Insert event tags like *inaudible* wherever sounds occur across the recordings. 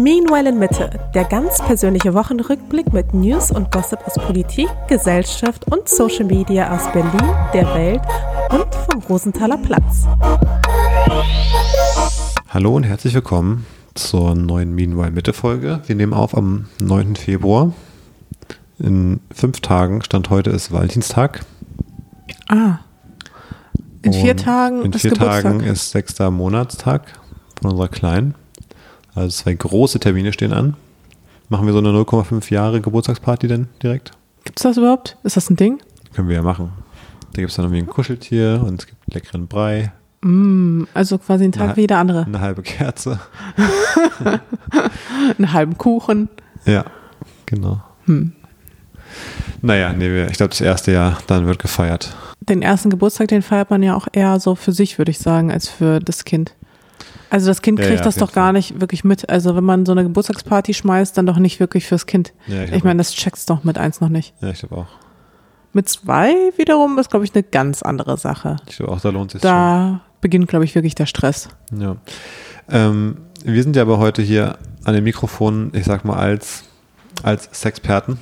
Meanwhile in Mitte, der ganz persönliche Wochenrückblick mit News und Gossip aus Politik, Gesellschaft und Social Media aus Berlin, der Welt und vom Rosenthaler Platz. Hallo und herzlich willkommen zur neuen Meanwhile Mitte Folge. Wir nehmen auf am 9. Februar. In fünf Tagen, Stand heute ist Valentinstag. Ah. In vier Und Tagen in ist vier Geburtstag. Tagen ist sechster Monatstag von unserer Kleinen. Also zwei große Termine stehen an. Machen wir so eine 0,5 Jahre Geburtstagsparty denn direkt? Gibt's das überhaupt? Ist das ein Ding? Können wir ja machen. Da gibt es dann irgendwie ein Kuscheltier und es gibt leckeren Brei, Mm, also quasi ein Tag Na- wie jeder andere. eine halbe Kerze. *laughs* Einen halben Kuchen. Ja, genau. Hm. Naja, nee, ich glaube, das erste Jahr, dann wird gefeiert. Den ersten Geburtstag, den feiert man ja auch eher so für sich, würde ich sagen, als für das Kind. Also das Kind Ja, kriegt ja, das auf doch gar Fall. nicht wirklich mit. Also wenn man so eine Geburtstagsparty schmeißt, dann doch nicht wirklich fürs Kind. Ja, Ich meine, das checkt's doch mit eins noch nicht. ja, ich glaube auch. Mit zwei wiederum ist, glaube ich, eine ganz andere Sache. Ich glaube auch, da lohnt sich Da beginnt, glaube ich, wirklich der Stress. schon. Ja. Ähm, wir sind ja aber heute hier an dem Mikrofon, ich sag mal, als, als Sexperten.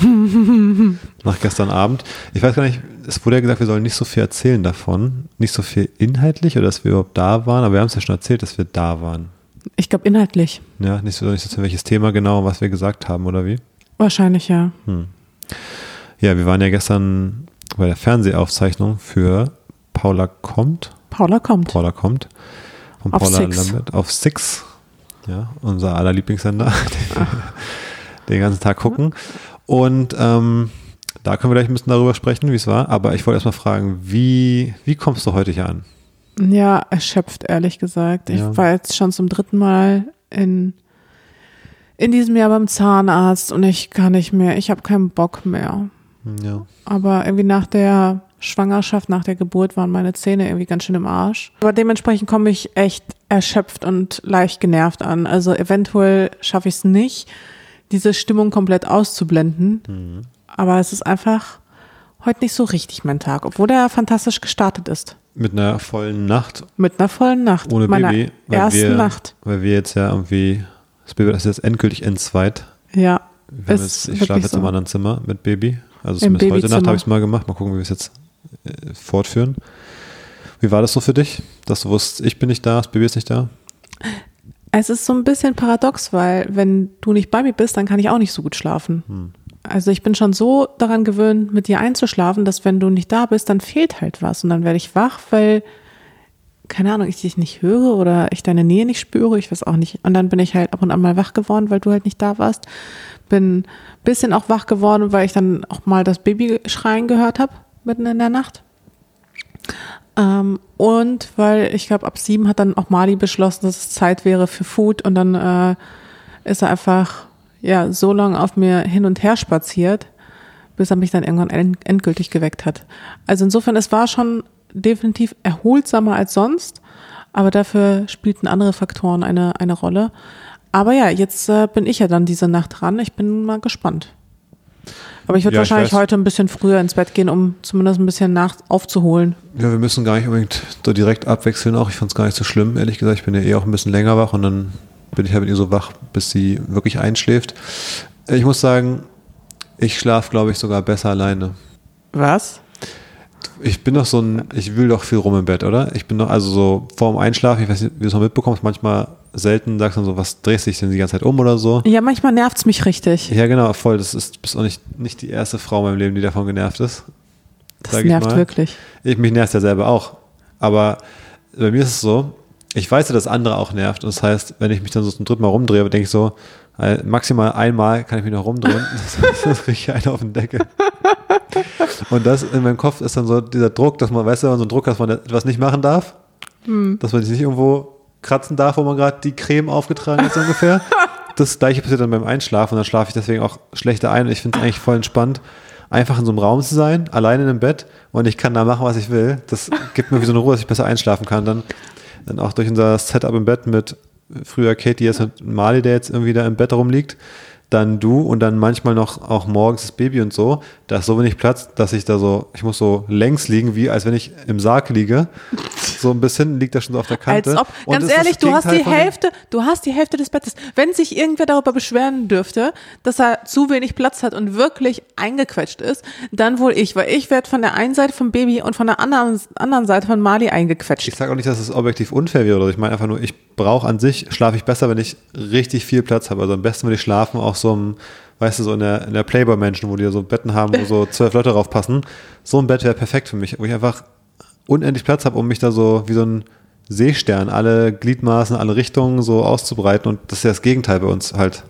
*laughs* Nach gestern Abend. Ich weiß gar nicht, es wurde ja gesagt, wir sollen nicht so viel erzählen davon. Nicht so viel inhaltlich oder dass wir überhaupt da waren, aber wir haben es ja schon erzählt, dass wir da waren. Ich glaube, inhaltlich. Ja, nicht so, nicht so welches Thema genau, was wir gesagt haben oder wie. Wahrscheinlich ja. Ja, wir waren ja gestern bei der Fernsehaufzeichnung für Paula kommt. Paula kommt. Paula kommt. Von Auf Paula Six. Lambert auf Six. Ja, unser aller Lieblingssender, den *laughs* wir den ganzen Tag gucken. Und ähm, da können wir gleich ein bisschen darüber sprechen, wie es war. Aber ich wollte erstmal fragen, wie, wie kommst du heute hier an? Ja, erschöpft, ehrlich gesagt. Ich Ja. war jetzt schon zum dritten Mal in, in diesem Jahr beim Zahnarzt und ich kann nicht mehr. Ich habe keinen Bock mehr. Ja. Aber irgendwie nach der Schwangerschaft, nach der Geburt waren meine Zähne irgendwie ganz schön im Arsch. Aber dementsprechend komme ich echt erschöpft und leicht genervt an. Also eventuell schaffe ich es nicht, diese Stimmung komplett auszublenden. Aber es ist einfach heute nicht so richtig mein Tag, obwohl der fantastisch gestartet ist. Mit einer vollen Nacht Mit einer vollen Nacht. ohne meiner Baby. Weil ersten wir, Nacht. Weil wir jetzt ja irgendwie, das Baby das ist jetzt endgültig entzweit. Ja. Jetzt, ich schlafe jetzt so. im anderen Zimmer mit Baby. Also zumindest heute Nacht Babyzimmer. habe ich es mal gemacht. Mal gucken, wie wir es jetzt äh, fortführen. Wie war das so für dich, dass du wusstest, ich bin nicht da, das Baby ist nicht da? Es ist so ein bisschen paradox, weil wenn du nicht bei mir bist, dann kann ich auch nicht so gut schlafen. Also ich bin schon so daran gewöhnt, mit dir einzuschlafen, dass wenn du nicht da bist, dann fehlt halt was. Und dann werde ich wach, weil, keine Ahnung, ich dich nicht höre oder ich deine Nähe nicht spüre, ich weiß auch nicht. Und dann bin ich halt ab und an mal wach geworden, weil du halt nicht da warst. Bin ein bisschen auch wach geworden, weil ich dann auch mal das Baby schreien gehört habe, mitten in der Nacht. Ähm, und weil ich glaube, ab sieben hat dann auch Mali beschlossen, dass es Zeit wäre für Food und dann äh, ist er einfach ja so lange auf mir hin und her spaziert, bis er mich dann irgendwann end endgültig geweckt hat. Also insofern, es war schon definitiv erholsamer als sonst, aber dafür spielten andere Faktoren eine, eine Rolle. Aber ja, jetzt äh, bin ich ja dann diese Nacht dran. Ich bin mal gespannt. Aber ich würde Ja, ich wahrscheinlich weiß. heute ein bisschen früher ins Bett gehen, um zumindest ein bisschen nach aufzuholen. Ja, wir müssen gar nicht unbedingt so direkt abwechseln auch. Ich fand es gar nicht so schlimm, ehrlich gesagt. Ich bin ja eh auch ein bisschen länger wach und dann bin ich halt mit ihr so wach, bis sie wirklich einschläft. Ich muss sagen, ich schlafe, glaube ich, sogar besser alleine. Was? Ich bin doch so ein, ich will doch viel rum im Bett, oder? Ich bin doch also so vorm Einschlafen, ich weiß nicht, wie du es noch mitbekommst, manchmal selten sagst du dann so, was drehst dich denn die ganze Zeit um oder so? Ja, manchmal nervt's mich richtig. Ja, genau, voll. Das ist, bist auch nicht, nicht die erste Frau in meinem Leben, die davon genervt ist. Das ich nervt mal. wirklich. Ich, mich nervt ja selber auch. Aber bei mir ist es so, ich weiß ja, dass andere auch nervt. Und das heißt, wenn ich mich dann so zum dritten Mal rumdrehe, denke ich so, äh, maximal einmal kann ich mich noch rumdrehen. *laughs* das kriege ich einen auf den Deckel. Und das in meinem Kopf ist dann so dieser Druck, dass man, weißt du, wenn man so einen Druck hat, dass man etwas nicht machen darf, dass man sich nicht irgendwo kratzen darf, wo man gerade die Creme aufgetragen hat, so ungefähr. *laughs* Das gleiche passiert dann beim Einschlafen und dann schlafe ich deswegen auch schlechter ein und ich finde es eigentlich voll entspannt, einfach in so einem Raum zu sein, alleine in einem Bett und ich kann da machen, was ich will. Das gibt mir wie so eine Ruhe, dass ich besser einschlafen kann. Dann, dann auch durch unser Setup im Bett mit früher Katie, jetzt mit Mali, der jetzt irgendwie da im Bett rumliegt, dann du und dann manchmal noch auch morgens das Baby und so. Da ist so wenig Platz, dass ich da so, ich muss so längs liegen, wie als wenn ich im Sarg liege. So ein bisschen, liegt da schon so auf der Kante. Als ob, Und ganz ehrlich, du hast die Hälfte, du hast die Hälfte des Bettes. Wenn sich irgendwer darüber beschweren dürfte, dass er zu wenig Platz hat und wirklich eingequetscht ist, dann wohl ich, weil ich werde von der einen Seite vom Baby und von der anderen, anderen Seite von Mali eingequetscht. Ich sage auch nicht, dass es objektiv unfair wäre. oder so. Ich meine einfach nur, ich brauche an sich, schlafe ich besser, wenn ich richtig viel Platz habe. Also am besten würde ich schlafen auf so einem, weißt du, so in der, in der Playboy-Menschen, wo die so Betten haben, wo *laughs* so zwölf Leute drauf passen. So ein Bett wäre perfekt für mich, wo ich einfach unendlich Platz habe, um mich da so wie so ein Seestern, alle Gliedmaßen, alle Richtungen so auszubreiten. Und das ist ja das Gegenteil bei uns halt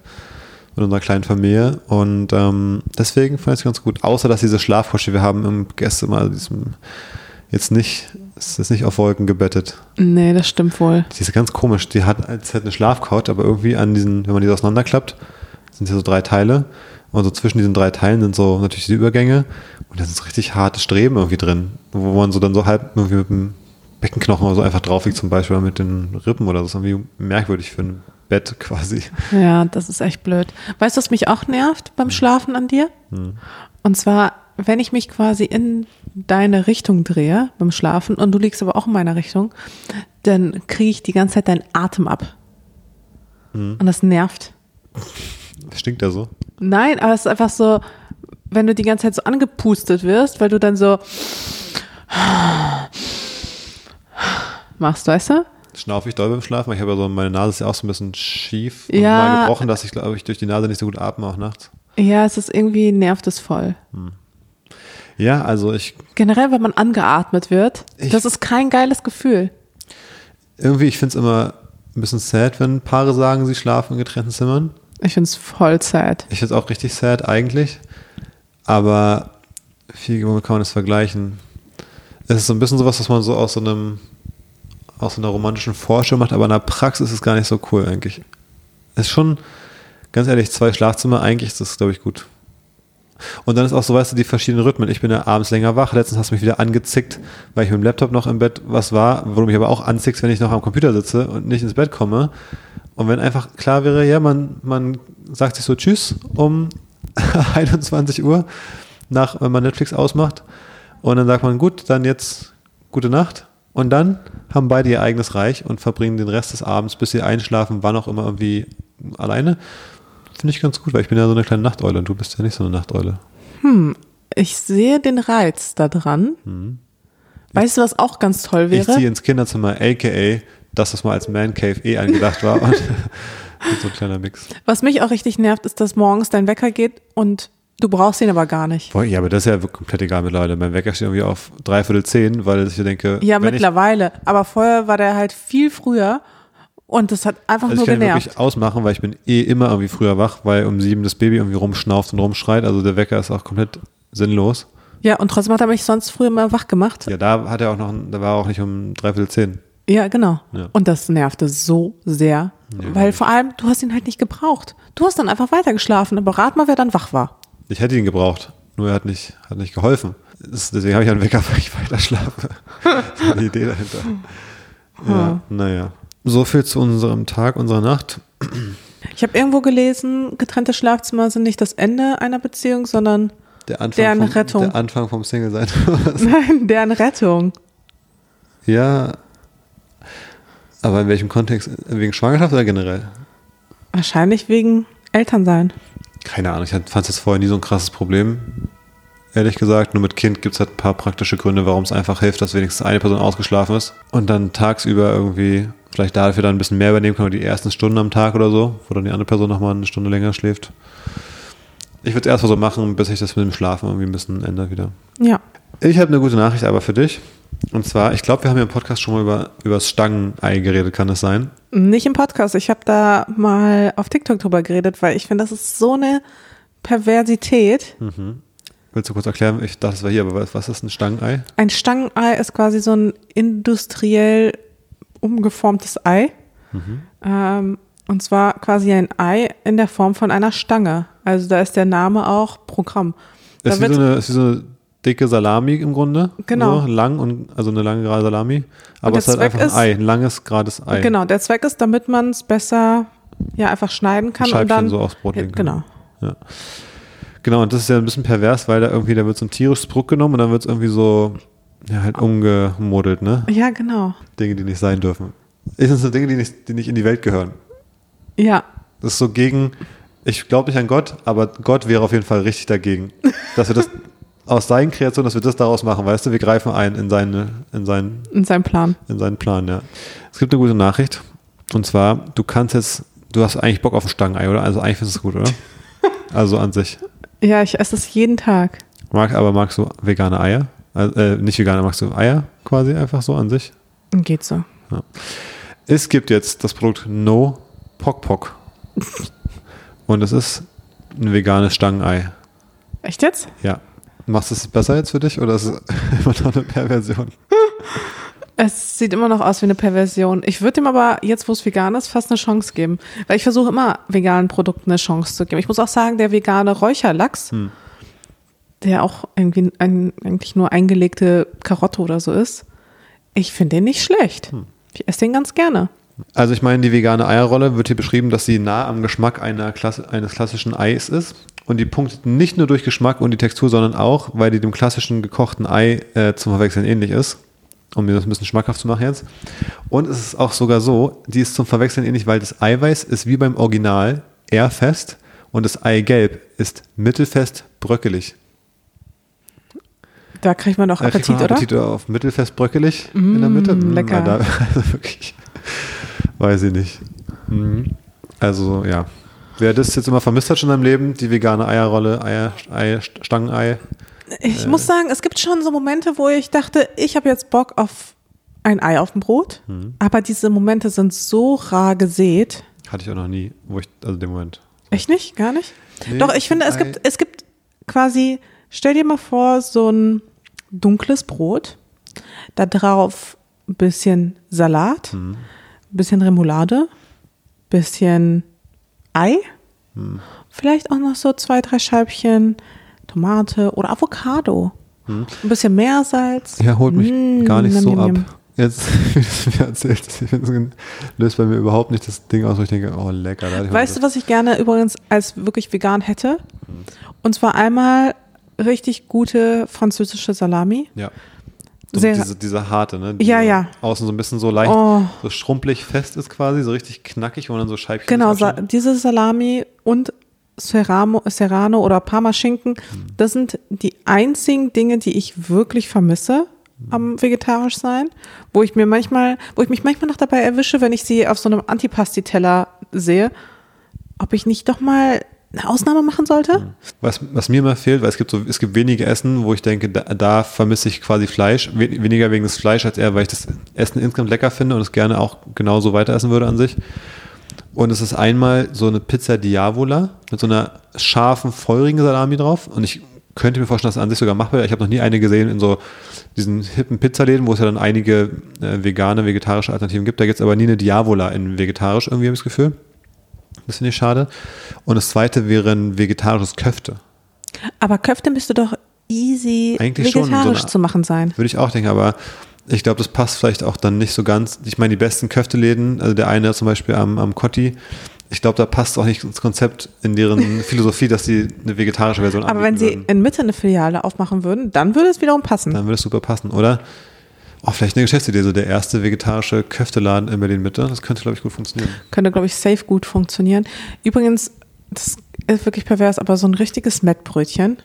in unserer kleinen Familie. Und ähm, deswegen fand ich es ganz gut. Außer, dass diese Schlafkusche, die wir haben im Gästezimmer, also diesem, jetzt nicht, es ist nicht auf Wolken gebettet. Nee, das stimmt wohl. Die ist ganz komisch. Die hat als hätte eine Schlafcouch, aber irgendwie an diesen, wenn man die so auseinanderklappt, sind hier so drei Teile. Und so zwischen diesen drei Teilen sind so natürlich die Übergänge. Und da sind so richtig harte Streben irgendwie drin, wo man so dann so halb irgendwie mit dem Beckenknochen oder so einfach drauf liegt, zum Beispiel mit den Rippen oder so. Das ist irgendwie merkwürdig für ein Bett *laughs* quasi. Ja, das ist echt blöd. Weißt du, was mich auch nervt beim Schlafen an dir? Und zwar, wenn ich mich quasi in deine Richtung drehe beim Schlafen und du liegst aber auch in meiner Richtung, dann kriege ich die ganze Zeit deinen Atem ab. Und das nervt. *laughs* Stinkt der so? Nein, aber es ist einfach so, wenn du die ganze Zeit so angepustet wirst, weil du dann so machst, weißt du? Schnaufe ich doll beim Schlafen? Ich habe ja so, meine Nase ist ja auch so ein bisschen schief und Ja. mal gebrochen, dass ich, glaube ich, durch die Nase nicht so gut atme, auch nachts. Ja, es ist irgendwie nervt es voll. Ja, also ich, Generell, wenn man angeatmet wird, Ich- das ist kein geiles Gefühl. irgendwie, ich finde es immer ein bisschen sad, wenn Paare sagen, sie schlafen in getrennten Zimmern. Ich finde es voll sad. Ich finde es auch richtig sad eigentlich. Aber wie womit kann man das vergleichen? Es ist so ein bisschen sowas, was man so aus so einem, aus einer romantischen Vorstellung macht, aber in der Praxis ist es gar nicht so cool eigentlich. Es ist schon, ganz ehrlich, zwei Schlafzimmer, eigentlich ist das, glaube ich, gut. Und dann ist auch so, weißt du, die verschiedenen Rhythmen. Ich bin ja abends länger wach. Letztens hast du mich wieder angezickt, weil ich mit dem Laptop noch im Bett was war, wo du mich aber auch anzickst, wenn ich noch am Computer sitze und nicht ins Bett komme. Und wenn einfach klar wäre, ja, man, man sagt sich so Tschüss um *laughs* 21 Uhr, nach, wenn man Netflix ausmacht. Und dann sagt man, gut, dann jetzt gute Nacht. Und dann haben beide ihr eigenes Reich und verbringen den Rest des Abends, bis sie einschlafen, wann auch immer irgendwie alleine. Finde ich ganz gut, weil ich bin ja so eine kleine Nachteule und du bist ja nicht so eine Nachteule. Ich sehe den Reiz da dran. Weißt du, was auch ganz toll Mhm. Ich wäre? ziehe ins Kinderzimmer, aka das, was mal als Man Cave eh angedacht war. Und *laughs* so ein kleiner Mix. Was mich auch richtig nervt, ist, dass morgens dein Wecker geht und du brauchst ihn aber gar nicht. Boah, ja, aber das ist ja komplett egal mittlerweile. Mein Wecker steht irgendwie auf dreiviertel zehn, weil ich denke, Ja, ich, mittlerweile. Aber vorher war der halt viel früher und das hat einfach also ich nur kann ihn genervt. wirklich ausmachen, weil ich bin eh immer irgendwie früher wach, weil um sieben das Baby irgendwie rumschnauft und rumschreit. Also der Wecker ist auch komplett sinnlos. Ja, und trotzdem hat er mich sonst früher mal wach gemacht. Ja, da hat er auch noch, da war er auch nicht um dreiviertel zehn. Ja, genau. Ja. Und das nervte so sehr, weil vor allem, du hast ihn halt nicht gebraucht. Du hast dann einfach weitergeschlafen, aber rat mal, wer dann wach war. Ich hätte ihn gebraucht, nur er hat nicht, hat nicht geholfen. Deswegen habe ich einen Wecker, *laughs* weil ich weiter schlafe. Das war die Idee dahinter. Ja, naja. So viel zu unserem Tag, unserer Nacht. Ich habe irgendwo gelesen, getrennte Schlafzimmer sind nicht das Ende einer Beziehung, sondern Der Anfang, Deren vom, Rettung. Der Anfang vom Single-Sein. *laughs* nein, deren Rettung. ja. Aber in welchem Kontext? Wegen Schwangerschaft oder generell? Wahrscheinlich wegen Elternsein. Keine Ahnung, ich fand es jetzt vorher nie so ein krasses Problem. Ehrlich gesagt, nur mit Kind gibt es halt ein paar praktische Gründe, warum es einfach hilft, dass wenigstens eine Person ausgeschlafen ist und dann tagsüber irgendwie vielleicht dafür dann ein bisschen mehr übernehmen kann, oder die ersten Stunden am Tag oder so, wo dann die andere Person nochmal eine Stunde länger schläft. Ich würde es erstmal so machen, bis sich das mit dem Schlafen irgendwie ein bisschen ändert wieder. Ja. Ich habe eine gute Nachricht aber für dich. Und zwar, ich glaube, wir haben ja im Podcast schon mal über, über das Stangenei geredet, kann das sein? Nicht im Podcast. Ich habe da mal auf TikTok drüber geredet, weil ich finde, das ist so eine Perversität. Willst du kurz erklären? Ich dachte, es war hier, aber was, ist ein Stangenei? Ein Stangenei ist quasi so ein industriell umgeformtes Ei. Ähm, und zwar quasi ein Ei in der Form von einer Stange. Also da ist der Name auch Programm. Da Ist wie, wird, so eine, ist wie so eine dicke Salami im Grunde. Genau. So, lang und also eine lange gerade Salami. Aber es ist halt einfach ein ist- Ei, ein langes, gerades Ei. genau, der Zweck ist, damit man es besser ja einfach schneiden kann und Scheibchen dann so aufs Brot legen kann. genau. Ja. Genau, und das ist ja ein bisschen pervers, weil da irgendwie, da wird so ein tierisches Produkt genommen und dann wird es irgendwie so Ja, halt umgemodelt, ne? Ja, genau. Dinge, die nicht sein dürfen. Das sind so Dinge, die nicht, die nicht in die Welt gehören. Ja. Das ist so gegen, ich glaube nicht an Gott, aber Gott wäre auf jeden Fall richtig dagegen. Dass wir das *laughs* aus seinen Kreationen, dass wir das daraus machen, weißt du, wir greifen ein in, seine, in, seinen, In seinem Plan. in seinen Plan, ja. Es gibt eine gute Nachricht. Und zwar, du kannst jetzt, du hast eigentlich Bock auf ein Stangenei, oder? Also eigentlich findest du es gut, oder? *laughs* Also an sich. Ja, ich esse es jeden Tag. Mag, aber magst du vegane Eier? Also, äh, nicht vegane, magst du Eier quasi einfach so an sich? Geht so. Es gibt jetzt das Produkt No Pok Pok. *laughs* Und es ist ein veganes Stangenei. Echt jetzt? Ja. Machst du es besser jetzt für dich oder ist es *laughs* immer noch eine Perversion? Es sieht immer noch aus wie eine Perversion. Ich würde dem aber, jetzt wo es vegan ist, fast eine Chance geben. Weil ich versuche immer, veganen Produkten eine Chance zu geben. Ich muss auch sagen, der vegane Räucherlachs, Hm. der auch irgendwie ein, eigentlich nur eingelegte Karotte oder so ist, ich finde den nicht schlecht. Hm. Ich esse den ganz gerne. Also ich meine, die vegane Eierrolle wird hier beschrieben, dass sie nah am Geschmack einer Klasse, eines klassischen Eis ist. Und die punktet nicht nur durch Geschmack und die Textur, sondern auch, weil die dem klassischen gekochten Ei äh, zum Verwechseln ähnlich ist. Um mir das ein bisschen schmackhaft zu machen jetzt. Und es ist auch sogar so, die ist zum Verwechseln ähnlich, weil das Eiweiß ist wie beim Original eher fest und das Eigelb ist mittelfest bröckelig. Da kriegt man doch Da kriegt Appetit, man Appetit auf mittelfest bröckelig in der Mitte. Mm, Mm, lecker. Da, *laughs* also wirklich, weiß ich nicht. Mhm. Also ja, wer das jetzt immer vermisst hat schon in seinem Leben, die vegane Eierrolle, Eier, Ei, Stangenei, Ich Äh. muss sagen, es gibt schon so Momente, wo ich dachte, ich habe jetzt Bock auf ein Ei auf dem Brot. Mhm. Aber diese Momente sind so rar gesät. hatte ich auch noch nie, wo ich, also den Moment. Echt nicht? Gar nicht? Nee, Doch, ich finde, es Ei- gibt, es gibt quasi, stell dir mal vor, so ein dunkles Brot, da drauf ein bisschen Salat, ein bisschen Remoulade, bisschen Ei, Mhm. vielleicht auch noch so zwei, drei Scheibchen Tomate oder Avocado. Ein bisschen Meersalz. Ja, holt mich Mm, gar nicht nam, so nam, ab. nam. Jetzt, *laughs* wie du mir erzählst, löst bei mir überhaupt nicht das Ding aus, wo ich denke, oh lecker. Weißt du, was ich gerne übrigens als wirklich vegan hätte? Mhm. Und zwar einmal richtig gute französische Salami. Ja. So Sehr- diese, diese harte, ne? Die Ja, ja. Außen so ein bisschen so leicht, Oh. so schrumpelig fest ist quasi, so richtig knackig, man dann so Scheibchen Genau, Sa diese Salami und Serrano, Serrano oder Parmaschinken, das sind die einzigen Dinge, die ich wirklich vermisse am vegetarisch sein, wo ich mir manchmal, wo ich mich manchmal noch dabei erwische, wenn ich sie auf so einem Antipasti-Teller sehe, ob ich nicht doch mal eine Ausnahme machen sollte. Was, was mir immer fehlt, weil es gibt so, es gibt wenige Essen, wo ich denke, da, da vermisse ich quasi Fleisch. We weniger wegen des Fleisch als eher, weil ich das Essen insgesamt lecker finde und es gerne auch genauso weiter essen würde an sich. Und es ist einmal so eine Pizza Diavola mit so einer scharfen, feurigen Salami drauf. Und ich könnte mir vorstellen, dass es an sich sogar machbar wäre. Ich habe noch nie eine gesehen in so diesen hippen Pizzaläden, wo es ja dann einige äh, vegane, vegetarische Alternativen gibt. Da gibt es aber nie eine Diavola in vegetarisch, irgendwie habe ich das Gefühl. Das finde ich schade. Und das zweite wäre ein vegetarisches Köfte. Aber Köfte müsste doch easy Eigentlich schon, so vegetarisch eine- zu machen sein. Würde ich auch denken, aber ich glaube, das passt vielleicht auch dann nicht so ganz. Ich meine, die besten Köfteläden, also der eine zum Beispiel am, am Kotti, ich glaube, da passt auch nicht ins Konzept in deren *laughs* Philosophie, dass sie eine vegetarische Version Aber wenn sie würden. in Mitte eine Filiale aufmachen würden, dann würde es wiederum passen. Dann würde es super passen, oder? Oh, vielleicht eine Geschäftsidee, so der erste vegetarische Köfteladen in Berlin-Mitte. Das könnte, glaube ich, gut funktionieren. Könnte, glaube ich, safe gut funktionieren. Übrigens, das ist wirklich pervers, aber so ein richtiges Mettbrötchen.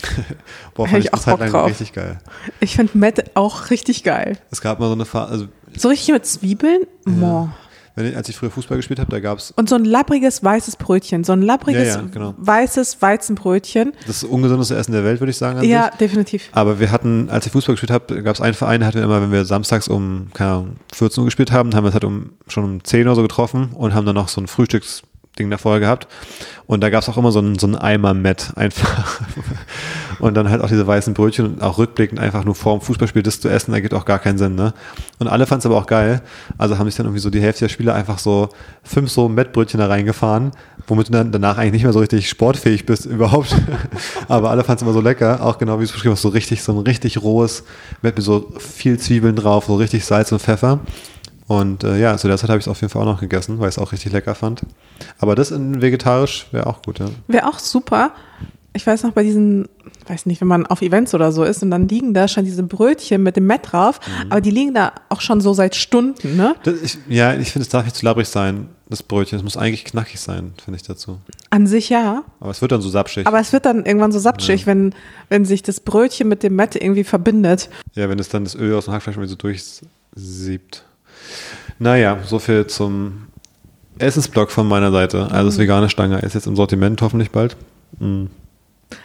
*laughs* Boah, fand ich ich auch Zeit Bock drauf. richtig geil. Ich finde Mett auch richtig geil. Es gab mal so eine Phase, also So richtig mit Zwiebeln. Moh. Wenn ich, als ich früher Fußball gespielt habe, da gab es Und so ein lappriges weißes Brötchen. So ein lappriges Ja, ja, genau. weißes Weizenbrötchen. das ungesündeste Essen der Welt, würde ich sagen. Ja, sich. definitiv. Aber wir hatten, als ich Fußball gespielt habe, gab es einen Verein, hatten wir immer, wenn wir samstags um keine Ahnung, 14 Uhr gespielt haben, haben wir es halt um, schon um 10 Uhr so getroffen und haben dann noch so ein Frühstücksding davor gehabt. Und da gab es auch immer so einen, so einen Eimer Met einfach. *laughs* Und dann halt auch diese weißen Brötchen und auch rückblickend einfach nur vor dem Fußballspiel das zu essen, ergibt auch gar keinen Sinn, ne? Und alle fanden es aber auch geil. Also haben sich dann irgendwie so die Hälfte der Spieler einfach so fünf so Mettbrötchen da reingefahren, womit du dann danach eigentlich nicht mehr so richtig sportfähig bist überhaupt. *laughs* aber alle fanden es immer so lecker, auch genau wie es beschrieben hast, so richtig, so ein richtig rohes Mett mit so viel Zwiebeln drauf, so richtig Salz und Pfeffer. Und äh, ja, zu der Zeit habe ich es auf jeden Fall auch noch gegessen, weil ich es auch richtig lecker fand. Aber das in vegetarisch wäre auch gut, ja. Wäre auch super. ich weiß noch bei diesen, weiß nicht, wenn man auf Events oder so ist und dann liegen da schon diese Brötchen mit dem Met drauf, Mhm. aber die liegen da auch schon so seit Stunden, ne? Das, ich, ja, ich finde, es darf nicht zu labbrig sein, das Brötchen. Es muss eigentlich knackig sein, finde ich dazu. An sich ja, Aber es wird dann so sapschig. aber es wird dann irgendwann so sapschig, wenn, wenn sich das Brötchen mit dem Met irgendwie verbindet. ja, wenn es dann das Öl aus dem Hackfleisch irgendwie so durchsiebt. Naja, so viel zum Essensblock von meiner Seite. Also das vegane Stange ist jetzt im Sortiment hoffentlich bald. Mhm.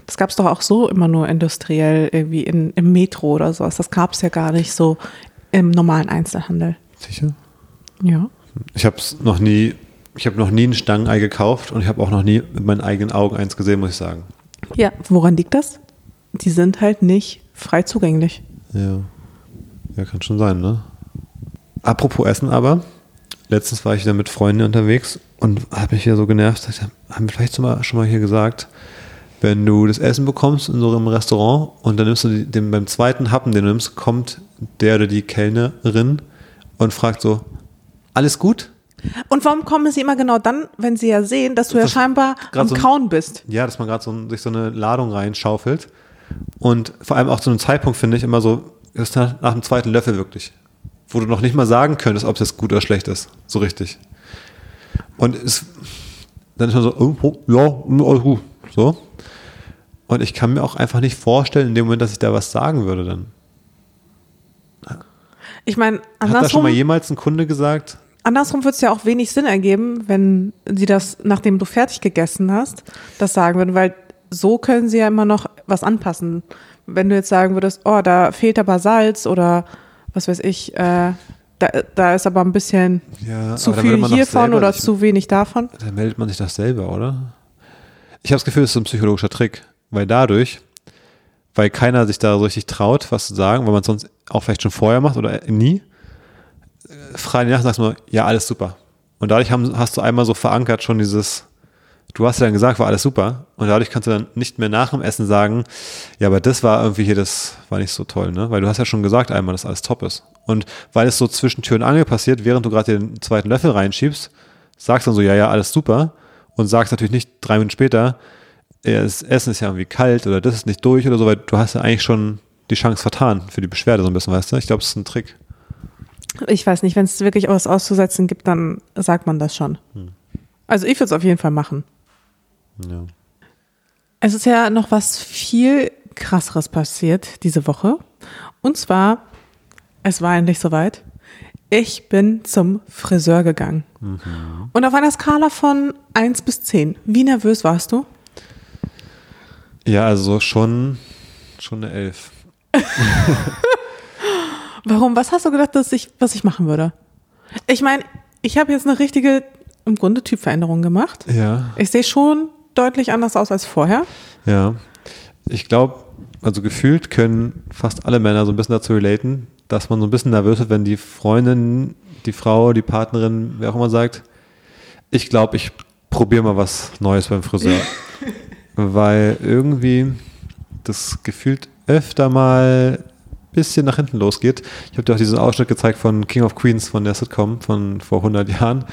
Das gab es doch auch so immer nur industriell irgendwie in, im Metro oder sowas. Das gab es ja gar nicht so im normalen Einzelhandel. Sicher? Ja. Ich habe es noch nie, ich habe noch nie ein Stangenei gekauft und ich habe auch noch nie mit meinen eigenen Augen eins gesehen, muss ich sagen. Ja, woran liegt das? Die sind halt nicht frei zugänglich. Ja. Ja, kann schon sein, ne? Apropos Essen aber, letztens war ich wieder mit Freunden unterwegs und habe mich hier so genervt, haben wir vielleicht schon mal, schon mal hier gesagt, wenn du das Essen bekommst in so einem Restaurant und dann nimmst du den, beim zweiten Happen, den du nimmst, kommt der oder die Kellnerin und fragt so, alles gut? Und warum kommen sie immer genau dann, wenn sie ja sehen, dass du ja Das- scheinbar grad am so ein- Kauen bist? Ja, dass man gerade so, ein- sich so eine Ladung reinschaufelt. Und vor allem auch zu einem Zeitpunkt finde ich immer so, ist nach, nach dem zweiten Löffel wirklich. Wo du noch nicht mal sagen könntest, ob es jetzt gut oder schlecht ist. So richtig. Und es, dann ist man so, oh, oh, ja, alles gut. So. Und ich kann mir auch einfach nicht vorstellen, in dem Moment, dass ich da was sagen würde dann. Ich meine, Hat da schon andersrum, mal jemals ein Kunde gesagt? andersrum würde es ja auch wenig Sinn ergeben, wenn sie das, nachdem du fertig gegessen hast, das sagen würden, weil so können sie ja immer noch was anpassen. Wenn du jetzt sagen würdest, oh, da fehlt aber Salz oder was weiß ich, äh, da, da ist aber ein bisschen Ja, zu dann viel hiervon oder sich- zu wenig davon. Da meldet man sich das selber, oder? Ich habe das Gefühl, das ist ein psychologischer Trick, weil dadurch, weil keiner sich da so richtig traut, was zu sagen, weil man es sonst auch vielleicht schon vorher macht oder nie, äh, frei nach sagst du nur, ja, alles super. Und dadurch haben, hast du einmal so verankert schon dieses, du hast ja dann gesagt, war alles super. Und dadurch kannst du dann nicht mehr nach dem Essen sagen, ja, aber das war irgendwie hier, das war nicht so toll, ne? Weil du hast ja schon gesagt einmal, dass alles top ist. Und weil es so zwischen Tür und Angel passiert, während du gerade den zweiten Löffel reinschiebst, sagst dann so, ja, ja, alles super. Und sagst natürlich nicht drei Minuten später, ja, das Essen ist ja irgendwie kalt oder das ist nicht durch oder so, weil du hast ja eigentlich schon die Chance vertan für die Beschwerde so ein bisschen, weißt du? Ich glaube, das ist ein Trick. Ich weiß nicht, wenn es wirklich was auszusetzen gibt, dann sagt man das schon. Also ich würde es auf jeden Fall machen. Ja. Es ist ja noch was viel krasseres passiert diese Woche. Und zwar, es war endlich soweit. Ich bin zum Friseur gegangen. Und auf einer Skala von 1 bis 10, wie nervös warst du? Ja, also schon, schon eine Elf. *laughs* Warum? Was hast du gedacht, dass ich, was ich machen würde? Ich meine, ich habe jetzt eine richtige, im Grunde Typveränderung gemacht. Ja. Ich sehe schon deutlich anders aus als vorher. Ja. Ich glaube, also gefühlt können fast alle Männer so ein bisschen dazu relaten, dass man so ein bisschen nervös wird, wenn die Freundin, die Frau, die Partnerin, wer auch immer sagt, ich glaube, ich probiere mal was Neues beim Friseur. *laughs* Weil irgendwie das gefühlt öfter mal ein bisschen nach hinten losgeht. Ich habe dir auch diesen Ausschnitt gezeigt von King of Queens von der Sitcom von vor 100 Jahren,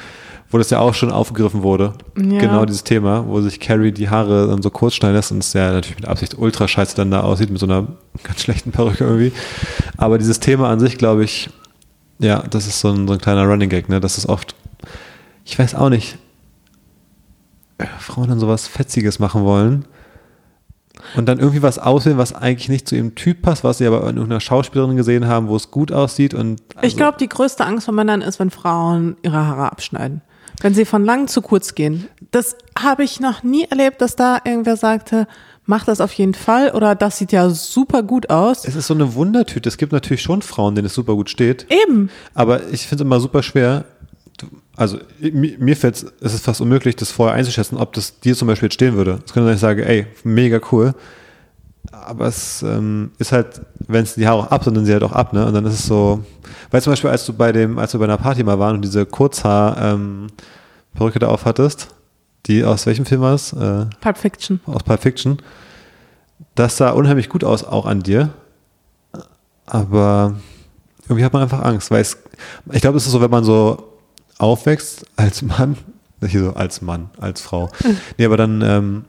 wo das ja auch schon aufgegriffen wurde. Ja. Genau dieses Thema, wo sich Carrie die Haare dann so kurz schneiden lässt und es ja natürlich mit Absicht ultra scheiße dann da aussieht, mit so einer *laughs* ganz schlechten Perücke irgendwie. Aber dieses Thema an sich, glaube ich, ja, das ist so ein, so ein kleiner Running Gag, ne? Das ist oft, ich weiß auch nicht, äh, Frauen dann sowas Fetziges machen wollen und dann irgendwie was auswählen, was eigentlich nicht zu ihrem Typ passt, was sie aber in irgendeiner Schauspielerin gesehen haben, wo es gut aussieht und Ich also- glaube, die größte Angst von Männern ist, wenn Frauen ihre Haare abschneiden. Wenn sie von lang zu kurz gehen. Das habe ich noch nie erlebt, dass da irgendwer sagte, mach das auf jeden Fall oder das sieht ja super gut aus. es ist so eine Wundertüte. Es gibt natürlich schon Frauen, denen es super gut steht. Eben. Aber ich finde es immer super schwer. Also mir, fällt es, es ist fast unmöglich, das vorher einzuschätzen, ob das dir zum Beispiel jetzt stehen würde. Es könnte sein, ich sage, ey, mega cool. Aber es ähm, ist halt, wenn es die Haare auch ab sind, dann sie halt auch ab, ne? Und dann ist es so, weil zum Beispiel, als du bei dem, als wir bei einer Party mal waren und diese Kurzhaar ähm, da auf hattest, die aus welchem Film war das? Äh, Pulp Fiction. aus Pulp Fiction. Das sah unheimlich gut aus, auch an dir. Aber irgendwie hat man einfach Angst, weil es, ich glaube, es ist so, wenn man so aufwächst als Mann, *laughs* nicht so als Mann, als Frau. Nee, aber dann ähm,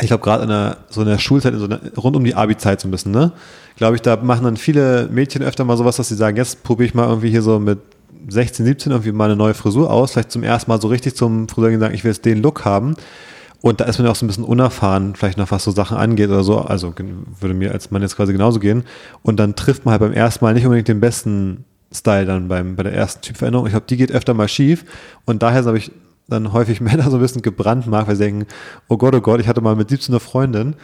ich glaube gerade in der, so in der Schulzeit, in so einer, rund um die Abi-Zeit so ein bisschen, ne? Glaube ich, da machen dann viele Mädchen öfter mal sowas, dass sie sagen, jetzt probiere ich mal irgendwie hier so mit 16, 17 irgendwie mal eine neue Frisur aus, vielleicht zum ersten Mal so richtig zum Friseur gehen sagen, ich will jetzt den Look haben. Und da ist man ja auch so ein bisschen unerfahren, vielleicht noch was so Sachen angeht oder so. Also würde mir als Mann jetzt quasi genauso gehen. Und dann trifft man halt beim ersten Mal nicht unbedingt den besten Style dann beim, bei der ersten Typveränderung. Ich glaube, die geht öfter mal schief. Und daher habe ich dann häufig *laughs* Männer so ein bisschen gebrannt mag, weil sie denken, oh Gott, oh Gott, ich hatte mal mit 17 eine Freundin.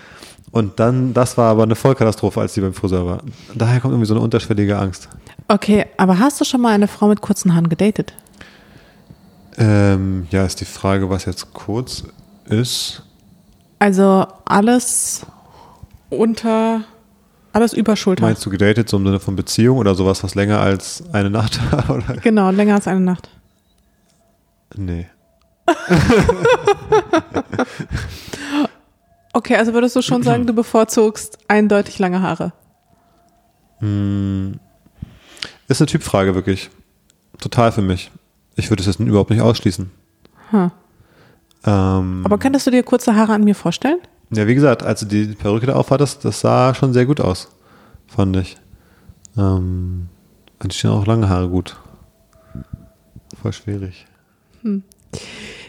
Und dann, das war aber eine Vollkatastrophe, als die beim Friseur war. Daher kommt irgendwie so eine unterschwellige Angst. Okay, aber hast du schon mal eine Frau mit kurzen Haaren gedatet? Ähm, ja, ist die Frage, was jetzt kurz ist. Also alles unter, alles über Schulter. Meinst du gedatet so im Sinne von Beziehung oder sowas, was länger als eine Nacht *laughs* war? Oder? Genau, länger als eine Nacht. Nee. *laughs* okay, also würdest du schon sagen, du bevorzugst eindeutig lange Haare? Hm. Ist eine Typfrage wirklich. Total für mich. Ich würde es jetzt überhaupt nicht ausschließen. Hm. Ähm, Aber könntest du dir kurze Haare an mir vorstellen? Ja, wie gesagt, als du die Perücke da aufhattest, das sah schon sehr gut aus, fand ich. Ähm, und ich stehen auch lange Haare gut. Voll schwierig. Hm.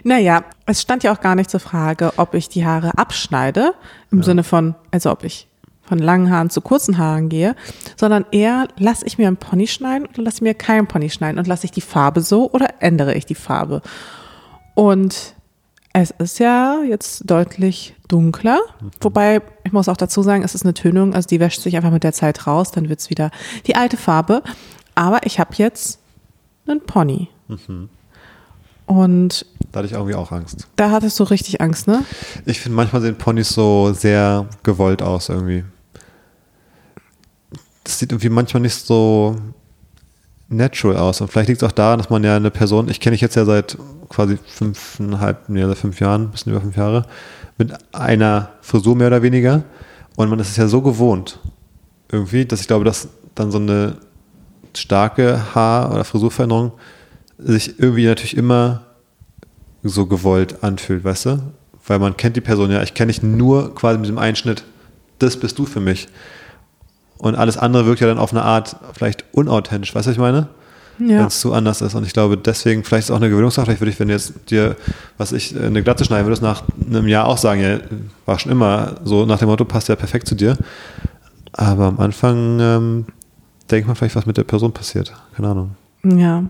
Naja, es stand ja auch gar nicht zur Frage, ob ich die Haare abschneide, im ja. Sinne von, also ob ich von langen Haaren zu kurzen Haaren gehe, sondern eher lasse ich mir einen Pony schneiden oder lasse ich mir keinen Pony schneiden und lasse ich die Farbe so oder ändere ich die Farbe. Und es ist ja jetzt deutlich dunkler, wobei ich muss auch dazu sagen, es ist eine Tönung, also die wäscht sich einfach mit der Zeit raus, dann wird es wieder die alte Farbe. Aber ich habe jetzt einen Pony. Mhm. Und da hatte ich irgendwie auch Angst. Da hattest du richtig Angst, ne? Ich finde, manchmal sehen Ponys so sehr gewollt aus irgendwie. Das sieht irgendwie manchmal nicht so natural aus. Und vielleicht liegt es auch daran, dass man ja eine Person, ich kenne dich jetzt ja seit quasi fünfeinhalb, nee, seit fünf Jahren, ein bisschen über fünf Jahre, mit einer Frisur mehr oder weniger. Und man ist es ja so gewohnt, irgendwie, dass ich glaube, dass dann so eine starke Haar- oder Frisurveränderung sich irgendwie natürlich immer so gewollt anfühlt, weißt du? Weil man kennt die Person ja, ich kenne dich nur quasi mit diesem Einschnitt, das bist du für mich. Und alles andere wirkt ja dann auf eine Art vielleicht unauthentisch, weißt du, was ich meine? Ja. Wenn es zu anders ist. Und ich glaube, deswegen, vielleicht ist es auch eine Gewöhnungssache, vielleicht würde ich, wenn du jetzt dir, was ich, eine Glatze schneiden würdest, nach einem Jahr auch sagen, ja, war schon immer so nach dem Motto, passt ja perfekt zu dir. Aber am Anfang ähm, denkt man vielleicht, was mit der Person passiert. Keine Ahnung. Ja.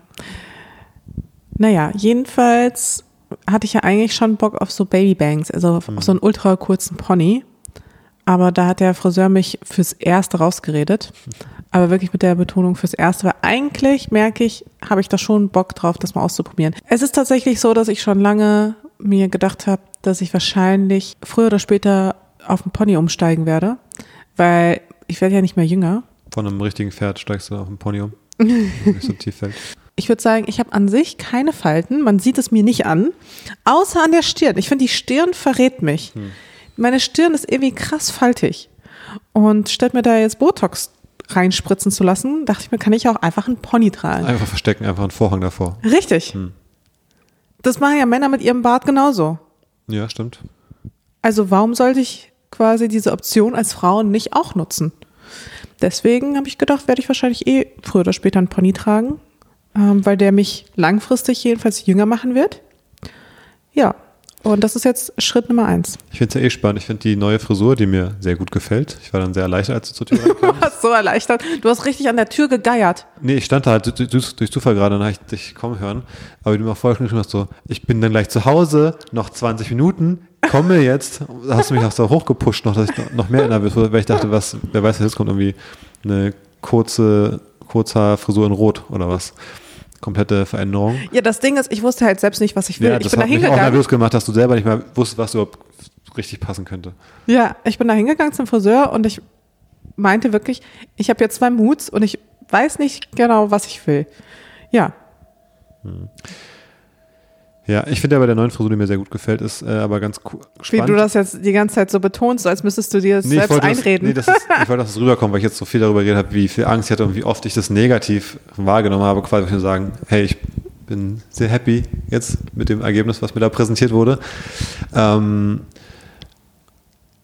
Naja, jedenfalls hatte ich ja eigentlich schon Bock auf so Babybangs, also auf, mhm. auf so einen ultra kurzen Pony. Aber da hat der Friseur mich fürs Erste rausgeredet. *laughs* Aber wirklich mit der Betonung fürs Erste, weil eigentlich merke ich, habe ich da schon Bock drauf, das mal auszuprobieren. Es ist tatsächlich so, dass ich schon lange mir gedacht habe, dass ich wahrscheinlich früher oder später auf den Pony umsteigen werde, weil ich werde ja nicht mehr jünger. Von einem richtigen Pferd steigst du auf den Pony um. *laughs* so tief fällt. Ich würde sagen, ich habe an sich keine Falten. Man sieht es mir nicht an. Außer an der Stirn. Ich finde, die Stirn verrät mich. Hm. Meine Stirn ist irgendwie krass faltig. Und statt mir da jetzt Botox reinspritzen zu lassen, dachte ich mir, kann ich auch einfach einen Pony tragen. Einfach verstecken, einfach einen Vorhang davor. Richtig. Hm. Das machen ja Männer mit ihrem Bart genauso. Ja, stimmt. Also warum sollte ich quasi diese Option als Frau nicht auch nutzen? Deswegen habe ich gedacht, werde ich wahrscheinlich eh früher oder später einen Pony tragen ähm, weil der mich langfristig jedenfalls jünger machen wird. Ja, und das ist jetzt Schritt Nummer eins. Ich finde es ja eh spannend. Ich finde die neue Frisur, die mir sehr gut gefällt. Ich war dann sehr erleichtert, als du zur Tür kamst. *laughs* Du warst so erleichtert. Du hast richtig an der Tür gegeiert. Nee, ich stand da halt durch, durch Zufall gerade und habe ich dich kommen hören. Aber du mir vorher schon geschrieben hast, so, ich bin dann gleich zu Hause, noch 20 Minuten, komme jetzt. Da hast du mich auch so hochgepusht, noch, dass ich noch mehr nervös wurde, weil ich dachte, was, wer weiß, jetzt kommt irgendwie eine kurze, kurzer Frisur in Rot oder was komplette Veränderung. Ja, das Ding ist, ich wusste halt selbst nicht, was ich will. Ja, ich bin da mich auch nervös gemacht, dass du selber nicht mehr wusstest, was überhaupt richtig passen könnte. Ja, ich bin da hingegangen zum Friseur und ich meinte wirklich, ich habe jetzt zwei Moods und ich weiß nicht genau, was ich will. Ja. Hm. Ja, ich finde ja bei der neuen Frisur, die mir sehr gut gefällt, ist äh, aber ganz spannend. Wie du das jetzt die ganze Zeit so betonst, als müsstest du dir das nee, selbst einreden. Das, nee, das ist, ich wollte, dass es rüberkommt, weil ich jetzt so viel darüber geredet habe, wie viel Angst ich hatte und wie oft ich das negativ wahrgenommen habe, quasi zu sagen, hey, ich bin sehr happy jetzt mit dem Ergebnis, was mir da präsentiert wurde. Ähm,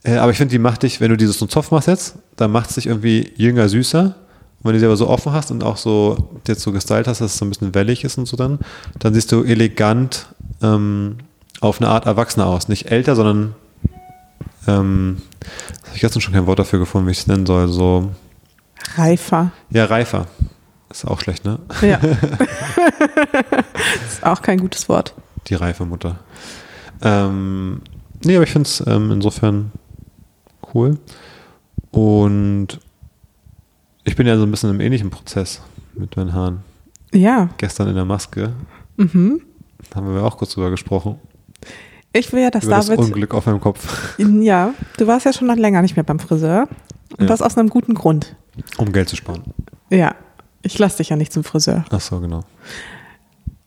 Äh, aber ich finde, die macht dich, wenn du dieses so einen Zopf machst jetzt, dann macht es dich irgendwie jünger, süßer. Und wenn du sie aber so offen hast und auch so jetzt so gestylt hast, dass es so ein bisschen wellig ist und so dann, dann siehst du elegant ähm, auf eine Art erwachsener aus. Nicht älter, sondern ähm, habe ich gestern schon kein Wort dafür gefunden, wie ich es nennen soll. So, Reifer. ja, reifer. Ist auch schlecht, ne? Ja. *laughs* ist auch kein gutes Wort. Die reife Mutter. Ähm, nee, aber ich finde es ähm, insofern cool. Und ich bin ja so ein bisschen im ähnlichen Prozess mit meinen Haaren. Ja. Gestern in der Maske Mhm. haben wir auch kurz drüber gesprochen. Ich will ja, dass über das David. Unglück auf meinem Kopf. ja, du warst ja schon noch länger nicht mehr beim Friseur. Und Ja. das aus einem guten Grund. Um Geld zu sparen. Ja. Ich lasse dich ja nicht zum Friseur. Ach so, genau.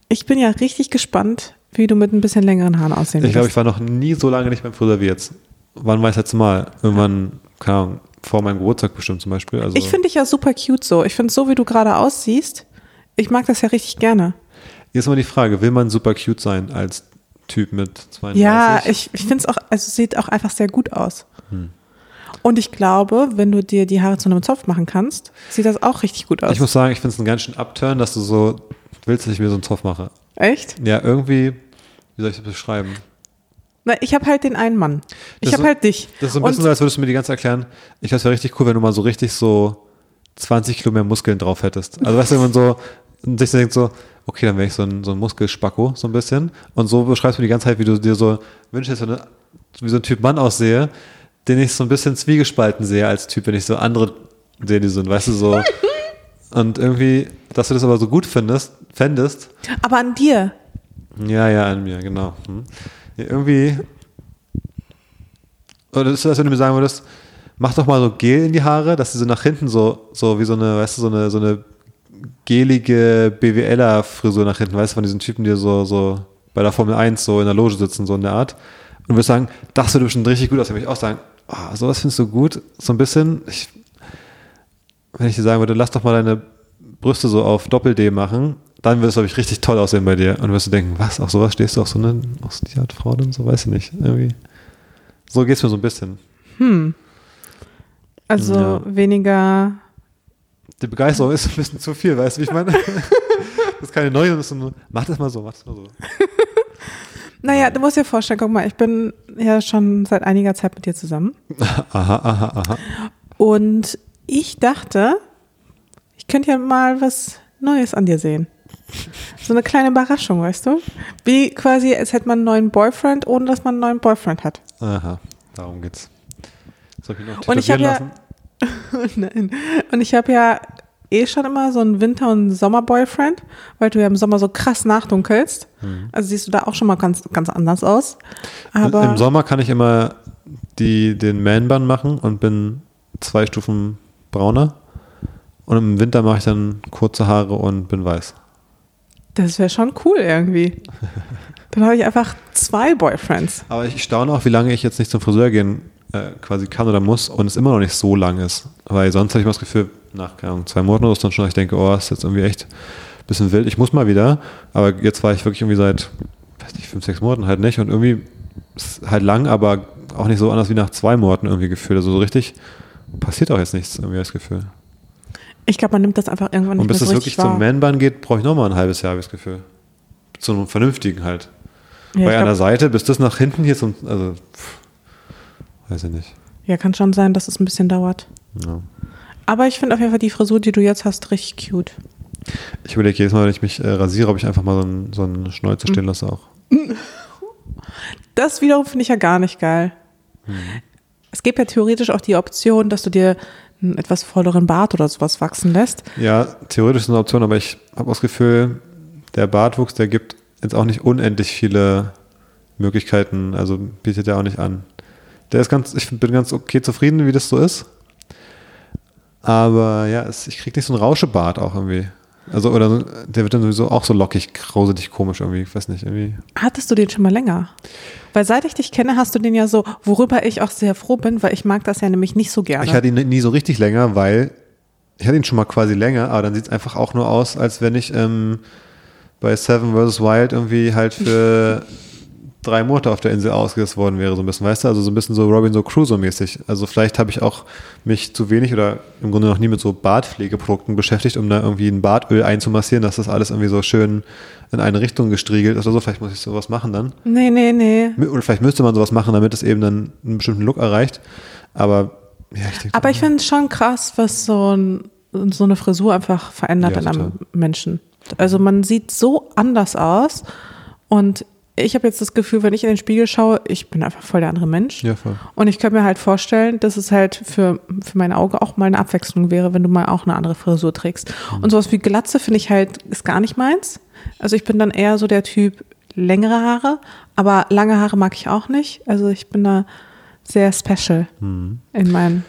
Ich bin ja richtig gespannt, wie du mit ein bisschen längeren Haaren aussehen Ich glaube, ich war noch nie so lange nicht beim Friseur wie jetzt. Wann war ich das letzte Mal? Irgendwann, keine Ahnung, vor meinem Geburtstag bestimmt zum Beispiel. Also, Ich finde dich ja super cute so. Ich finde so, wie du gerade aussiehst, ich mag das ja richtig gerne. Jetzt mal die Frage, will man super cute sein als Typ mit 32? Ja, ich, ich finde es auch, also es sieht auch einfach sehr gut aus. Hm. Und ich glaube, wenn du dir die Haare zu einem Zopf machen kannst, sieht das auch richtig gut aus. Ich muss sagen, ich finde es einen ganz schön Upturn, dass du so willst, dass ich mir so einen Zopf mache. Echt? Ja, irgendwie, wie soll ich das beschreiben? Na, ich habe halt den einen Mann. Ich habe halt dich. Das ist so ein Und- bisschen so, als würdest du mir die ganze Zeit erklären, ich glaube, es wäre richtig cool, wenn du mal so richtig so 20 Kilo mehr Muskeln drauf hättest. Also weißt du, wenn man so und sich denkt so, okay, dann wäre ich so ein, so ein Muskelspacko, so ein bisschen. Und so beschreibst du mir die ganze Zeit, wie du dir so wünschst, so eine, wie so ein Typ Mann aussehe, den ich so ein bisschen zwiegespalten sehe als Typ, wenn ich so andere sehe, die sind, weißt du, so. *laughs* Und irgendwie, dass du das aber so gut findest, fändest, Aber an dir. ja, ja, an mir, genau. Hm. Irgendwie. Oder ist das, wenn du mir sagen würdest, mach doch mal so Gel in die Haare, dass sie so nach hinten so, so wie so eine, weißt du, so eine, so eine gelige BWLer-Frisur nach hinten, weißt du, von diesen Typen, die so, so bei der Formel 1 so in der Loge sitzen, so in der Art. Und du würdest sagen, das würde bestimmt richtig gut aussehen. Würde ich auch sagen, oh, sowas findest du gut, so ein bisschen. Ich, wenn ich dir sagen würde, lass doch mal deine Brüste so auf Doppel-D machen, dann würde es, glaube ich, richtig toll aussehen bei dir. Und du wirst du denken, was, auf sowas stehst du auf so eine, auf die Art Frau dann? So weiß ich nicht. Irgendwie. So geht es mir so ein bisschen. Also Ja. weniger. Die Begeisterung ist ein bisschen zu viel, weißt du, wie ich meine? *laughs* das ist keine neue, das ist nur, mach das mal so, mach das mal so. *laughs* Naja, du musst dir vorstellen, guck mal, ich bin ja schon seit einiger Zeit mit dir zusammen. *laughs* Aha, aha, aha. Und ich dachte, ich könnte ja mal was Neues an dir sehen. So eine kleine Überraschung, weißt du? Wie quasi, als hätte man einen neuen Boyfriend, ohne dass man einen neuen Boyfriend hat. Aha, darum geht's. Soll ich noch Und ich hab tätowieren ja-? *laughs* Nein. Und ich habe ja eh schon immer so einen Winter- und Sommer-Boyfriend, weil du ja im Sommer so krass nachdunkelst. Also siehst du da auch schon mal ganz, ganz anders aus. Aber Im Sommer kann ich immer die, den Man-Bun machen und bin zwei Stufen brauner. Und im Winter mache ich dann kurze Haare und bin weiß. Das wäre schon cool irgendwie. Dann habe ich einfach zwei Boyfriends. Aber ich staune auch, wie lange ich jetzt nicht zum Friseur gehen äh, quasi kann oder muss und es immer noch nicht so lang ist. Weil sonst habe ich mal das Gefühl, nach Ahnung, zwei Monaten oder so, dann schon, ich denke, oh, ist jetzt irgendwie echt ein bisschen wild. Ich muss mal wieder. Aber jetzt war ich wirklich irgendwie seit, weiß nicht, fünf, sechs Monaten halt nicht. Und irgendwie ist halt lang, aber auch nicht so anders wie nach zwei Monaten irgendwie gefühlt. Also so richtig passiert auch jetzt nichts, irgendwie das Gefühl. Ich glaube, man nimmt das einfach irgendwann nicht Und bis es so wirklich zum. Man-Bun geht, brauche ich nochmal ein halbes Jahr, habe ich das Gefühl. Zu einem vernünftigen halt. Ja, Bei einer glaub, Seite, bis das nach hinten hier zum, also, pff, weiß ich nicht. ja, kann schon sein, dass es ein bisschen dauert. Ja. Aber ich finde auf jeden Fall die Frisur, die du jetzt hast, richtig cute. Ich überlege jedes Mal, wenn ich mich äh, rasiere, ob ich einfach mal so einen, so einen Schnäuzer Mhm. stehen lasse auch. *laughs* Das wiederum finde ich ja gar nicht geil. Mhm. Es gibt ja theoretisch auch die Option, dass du dir einen etwas volleren Bart oder sowas wachsen lässt. Ja, theoretisch ist eine Option, aber ich habe das Gefühl, der Bartwuchs, der gibt jetzt auch nicht unendlich viele Möglichkeiten, also bietet er auch nicht an. Der ist ganz, ich bin ganz okay zufrieden, wie das so ist. Aber ja, es, ich krieg nicht so einen Rauschebart auch irgendwie. Also, oder der wird dann sowieso auch so lockig, grauselig, komisch irgendwie. Ich weiß nicht, irgendwie. Hattest du den schon mal länger? Weil seit ich dich kenne, hast du den ja so, worüber ich auch sehr froh bin, weil ich mag das ja nämlich nicht so gerne. Ich hatte ihn nie so richtig länger, weil ich hatte ihn schon mal quasi länger, aber dann sieht es einfach auch nur aus, als wenn ich ähm, bei Seven vs. Wild irgendwie halt für *laughs* drei Monate auf der Insel ausgesetzt worden wäre, so ein bisschen, weißt du? Also so ein bisschen so Robinson Crusoe-mäßig. Also vielleicht habe ich auch mich zu wenig oder im Grunde noch nie mit so Bartpflegeprodukten beschäftigt, um da irgendwie ein Bartöl einzumassieren, dass das alles irgendwie so schön in eine Richtung gestriegelt ist oder so. Vielleicht muss ich sowas machen dann. Nee, nee, nee. Oder vielleicht müsste man sowas machen, damit es eben dann einen bestimmten Look erreicht. Aber ja, ich denke. Aber ich finde es schon krass, was so, ein, so eine Frisur einfach verändert Ja, in einem. Menschen. Also man sieht so anders aus und ich habe jetzt das Gefühl, wenn ich in den Spiegel schaue, ich bin einfach voll der andere Mensch. Ja, voll. Und ich könnte mir halt vorstellen, dass es halt für, für mein Auge auch mal eine Abwechslung wäre, wenn du mal auch eine andere Frisur trägst. Mhm. Und sowas wie Glatze finde ich halt, ist gar nicht meins. Also ich bin dann eher so der Typ längere Haare, aber lange Haare mag ich auch nicht. Also ich bin da sehr special Mhm. in meinen.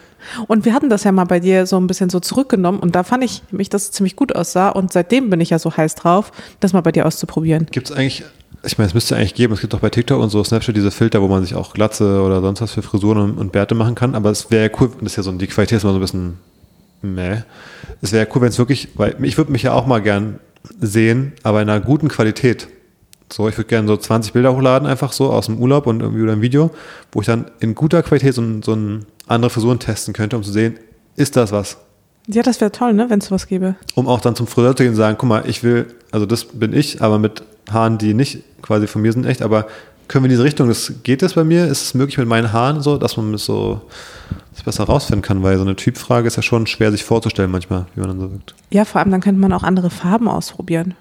Und wir hatten das ja mal bei dir so ein bisschen so zurückgenommen und da fand ich nämlich, dass es ziemlich gut aussah und seitdem bin ich ja so heiß drauf, das mal bei dir auszuprobieren. Gibt es eigentlich, ich meine, es müsste eigentlich geben, es gibt auch bei TikTok und so Snapchat diese Filter, wo man sich auch Glatze oder sonst was für Frisuren und, und Bärte machen kann, aber es wäre ja cool, das ist ja so, die Qualität ist immer so ein bisschen meh. Es wäre cool, wenn es wirklich, weil ich würde mich ja auch mal gern sehen, aber in einer guten Qualität. So, ich würde gerne so 20 Bilder hochladen, einfach so aus dem Urlaub und irgendwie oder ein Video, wo ich dann in guter Qualität so, so ein andere Frisuren testen könnte, um zu sehen, ist das was? Ja, das wäre toll, ne, wenn es sowas gäbe. um auch dann zum Friseur zu gehen und sagen, guck mal, ich will, also das bin ich, aber mit Haaren, die nicht quasi von mir sind, echt, aber können wir in diese Richtung, das geht das bei mir? Ist es möglich mit meinen Haaren so, dass man das so das besser rausfinden kann, weil so eine Typfrage ist ja schon schwer sich vorzustellen manchmal, wie man dann so wirkt. Ja, vor allem dann könnte man auch andere Farben ausprobieren.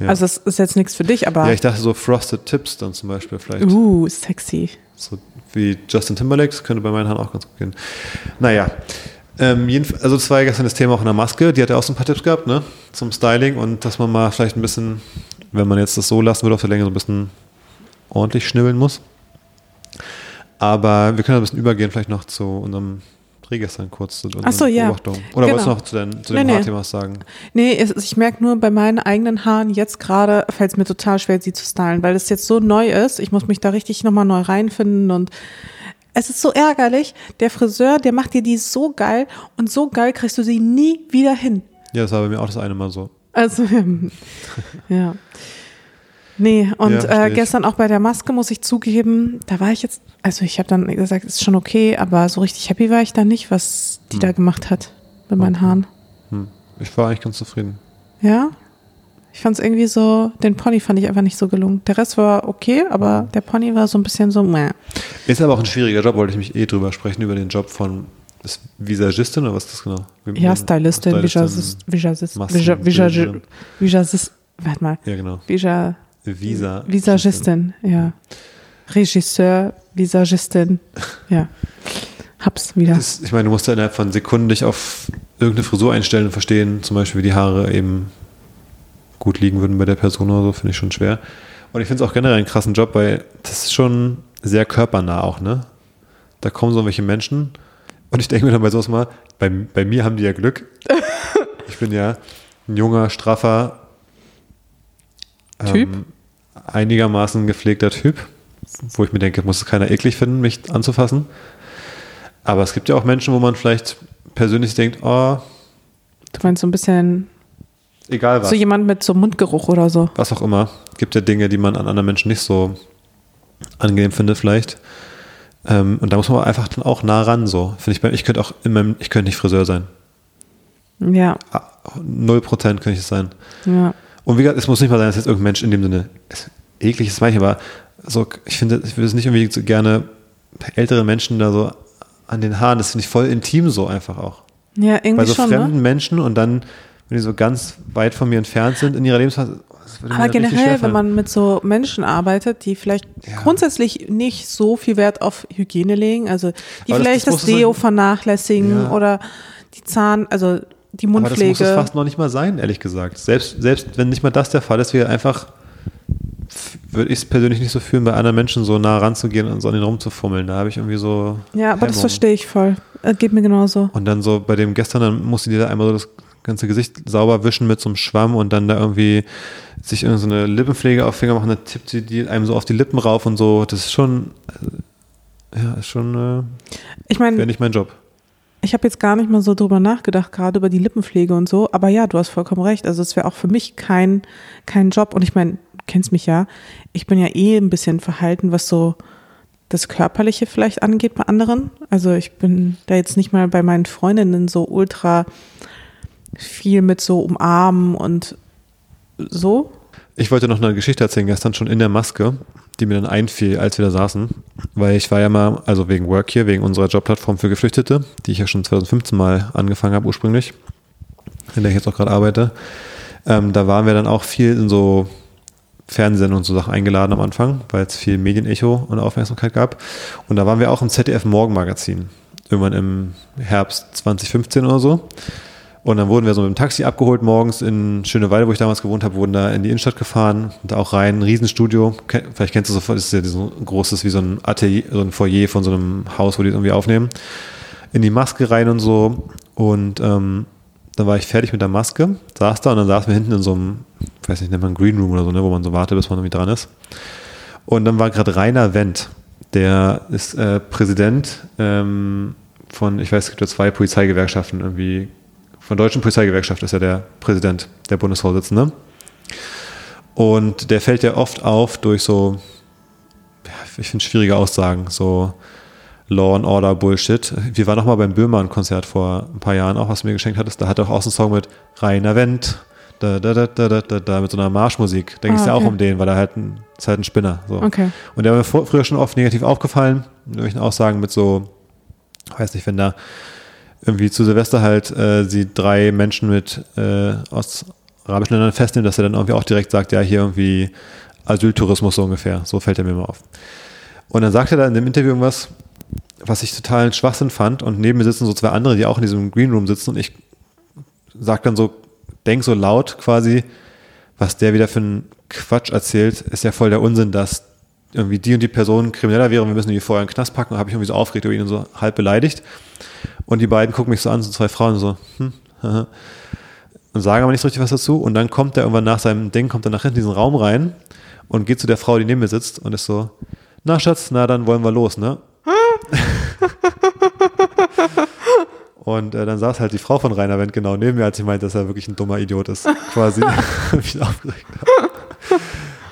Ja. Also das ist jetzt nichts für dich, aber ja, ich dachte so Frosted Tips dann zum Beispiel vielleicht. uh, sexy. So wie Justin Timberlake, das könnte bei meinen Haaren auch ganz gut gehen. Naja, ähm, also das war ja gestern das Thema auch in der Maske, die hat ja auch so ein paar Tipps gehabt, ne, zum Styling und dass man mal vielleicht ein bisschen, wenn man jetzt das so lassen würde auf der Länge, so ein bisschen ordentlich schnibbeln muss. Aber wir können ein bisschen übergehen vielleicht noch zu unserem Dreh gestern kurz, zu unseren so, ja. Beobachtungen. Oder wolltest du Genau. noch zu, dein, zu Nee, dem nee. Haarthema was sagen? Nee, es, ich merke nur bei meinen eigenen Haaren jetzt gerade fällt es mir total schwer, sie zu stylen, weil es jetzt so neu ist. Ich muss mich da richtig nochmal neu reinfinden und es ist so ärgerlich. Der Friseur, der macht dir die so geil und so geil kriegst du sie nie wieder hin. Ja, das war bei mir auch das eine Mal so. Also, *laughs* ja. Nee, und Ja, äh, gestern auch bei der Maske muss ich zugeben, da war ich jetzt, also ich habe dann gesagt, ist schon okay, aber so richtig happy war ich da nicht, was die da gemacht hat mit meinen Okay. Haaren. Hm. Ich war eigentlich ganz zufrieden. Ja? Ich fand es irgendwie so, den Pony fand ich einfach nicht so gelungen. Der Rest war okay, aber der Pony war so ein bisschen so, meh. Ist aber auch ein schwieriger Job, wollte ich mich eh drüber sprechen, über den Job von ist Visagistin oder was ist das genau? Wie- Ja, Stylistin, Visagist, Visagist, Masken- Visagist, Visagist, Bildnerin. Visagist, warte mal, Ja, genau. Visa, Visa. Visagistin, ja. Regisseur, Visagistin, ja. Hab's wieder. Das, ich meine, du musst ja innerhalb von Sekunden dich auf irgendeine Frisur einstellen und verstehen, zum Beispiel, wie die Haare eben gut liegen würden bei der Person oder so, finde ich schon schwer. Und ich finde es auch generell einen krassen Job, weil das ist schon sehr körpernah auch, ne? Da kommen so welche Menschen und ich denke mir dann bei sowas mal, bei, bei mir haben die ja Glück. Ich bin ja ein junger, straffer, Typ? ähm, einigermaßen gepflegter Typ, wo ich mir denke, muss es keiner eklig finden, mich anzufassen. Aber es gibt ja auch Menschen, wo man vielleicht persönlich denkt, oh, Du meinst so ein bisschen, egal was, so jemand mit so Mundgeruch oder so. was auch immer. Gibt ja Dinge, die man an anderen Menschen nicht so angenehm findet vielleicht. Ähm, und da muss man einfach dann auch nah ran, so. Finde ich, bei- ich könnte auch in meinem, ich könnte nicht Friseur sein. Ja, Ah, Null Prozent könnte ich es sein. ja. Und wie gesagt, es muss nicht mal sein, dass jetzt irgendein Mensch in dem Sinne es, eklig ist, manchmal, aber so, ich finde, ich würde es nicht irgendwie so gerne bei älteren Menschen da so an den Haaren, das finde ich voll intim so einfach auch. Ja, Bei irgendwie so schon, fremden ne? Menschen und dann, wenn die so ganz weit von mir entfernt sind in ihrer Lebensphase, Aber generell, wenn man mit so Menschen arbeitet, die vielleicht Ja. grundsätzlich nicht so viel Wert auf Hygiene legen, also die Aber das- vielleicht das das, es Deo sein- vernachlässigen Ja. oder die Zahn, also die Aber das muss es Mundpflege. fast noch nicht mal sein, ehrlich gesagt. Selbst, selbst wenn nicht mal das der Fall ist, wäre einfach, würde ich es persönlich nicht so fühlen, bei anderen Menschen so nah ranzugehen und so an den rumzufummeln. Da habe ich irgendwie so. ja, aber das Hemmungen. verstehe ich voll. Äh, Geht mir genauso. Und dann so bei dem gestern, dann musste die da einmal so das ganze Gesicht sauber wischen mit so einem Schwamm und dann da irgendwie sich irgendeine so eine Lippenpflege auf Finger machen, dann tippt sie die einem so auf die Lippen rauf und so. Das ist schon, ja, ist schon, Ich äh, wäre meine, nicht mein Job. ich habe jetzt gar nicht mal so drüber nachgedacht, gerade über die Lippenpflege und so, aber ja, du hast vollkommen recht. Also es wäre auch für mich kein, kein Job. Und ich meine, kennst mich ja, ich bin ja eh ein bisschen verhalten, was so das Körperliche vielleicht angeht bei anderen. Also ich bin da jetzt nicht mal bei meinen Freundinnen so ultra viel mit so umarmen und so. Ich wollte noch eine Geschichte erzählen, gestern schon in der Maske, die mir dann einfiel, als wir da saßen. Weil ich war ja mal, also wegen Work hier, wegen unserer Jobplattform für Geflüchtete, die ich ja schon 2015 mal angefangen habe ursprünglich, in der ich jetzt auch gerade arbeite. Ähm, da waren wir dann auch viel in so Fernsehen und so Sachen eingeladen am Anfang, weil es viel Medienecho und Aufmerksamkeit gab. Und da waren wir auch im ZDF Morgenmagazin, irgendwann im Herbst 2015 oder so. Und dann wurden wir so mit dem Taxi abgeholt morgens in Schöneweide, wo ich damals gewohnt habe, wurden da in die Innenstadt gefahren, da auch rein, ein Riesenstudio. Vielleicht kennst du so, das ist ja so ein großes, wie so ein Atelier, so ein Foyer von so einem Haus, wo die irgendwie aufnehmen. In die Maske rein und so. Und ähm, dann war ich fertig mit der Maske, saß da und dann saßen wir hinten in so einem, ich weiß nicht, nennt man Green Room oder so, ne, wo man so wartet, bis man irgendwie dran ist. Und dann war gerade Rainer Wendt, der ist äh, Präsident ähm, von, ich weiß, es gibt ja zwei Polizeigewerkschaften, irgendwie von der Deutschen Polizeigewerkschaft ist er der Präsident, der Bundesvorsitzende. Und der fällt ja oft auf durch so, ja, ich finde schwierige Aussagen, so Law and Order Bullshit. Wir waren noch mal beim Böhmermann-Konzert vor ein paar Jahren auch, was du mir geschenkt hattest. Da hat er auch, auch so einen Song mit Rainer Wendt, da, da, da, da, da, da, mit so einer Marschmusik. Da ging es ah, okay. ja auch um den, weil er halt ein, ist halt ein Spinner. So. Okay. Und der war mir früher schon oft negativ aufgefallen, mit irgendwelchen Aussagen mit so, weiß nicht, wenn da irgendwie zu Silvester halt äh, sie drei Menschen mit äh, aus arabischen Ländern festnehmen, dass er dann irgendwie auch direkt sagt, ja, hier irgendwie Asyltourismus so ungefähr. So fällt er mir mal auf. Und dann sagt er da in dem Interview irgendwas, was ich totalen Schwachsinn fand. Und neben mir sitzen so zwei andere, die auch in diesem Green Room sitzen. Und ich sag dann so, denk so laut quasi, was der wieder für einen Quatsch erzählt, ist ja voll der Unsinn, dass irgendwie die und die Person krimineller wäre, wir müssen die vorher in den Knast packen. Und habe ich irgendwie so aufgeregt über ihn und so halb beleidigt. Und die beiden gucken mich so an, so zwei Frauen, so, hm, und sagen aber nicht so richtig was dazu. Und dann kommt er irgendwann nach seinem Ding, kommt er nach hinten in diesen Raum rein und geht zu der Frau, die neben mir sitzt und ist so, na Schatz, na dann wollen wir los, ne? *laughs* und äh, dann saß halt die Frau von Rainer Wendt genau neben mir, als ich meinte, dass er wirklich ein dummer Idiot ist, quasi. *laughs* mich aufgeregt habe.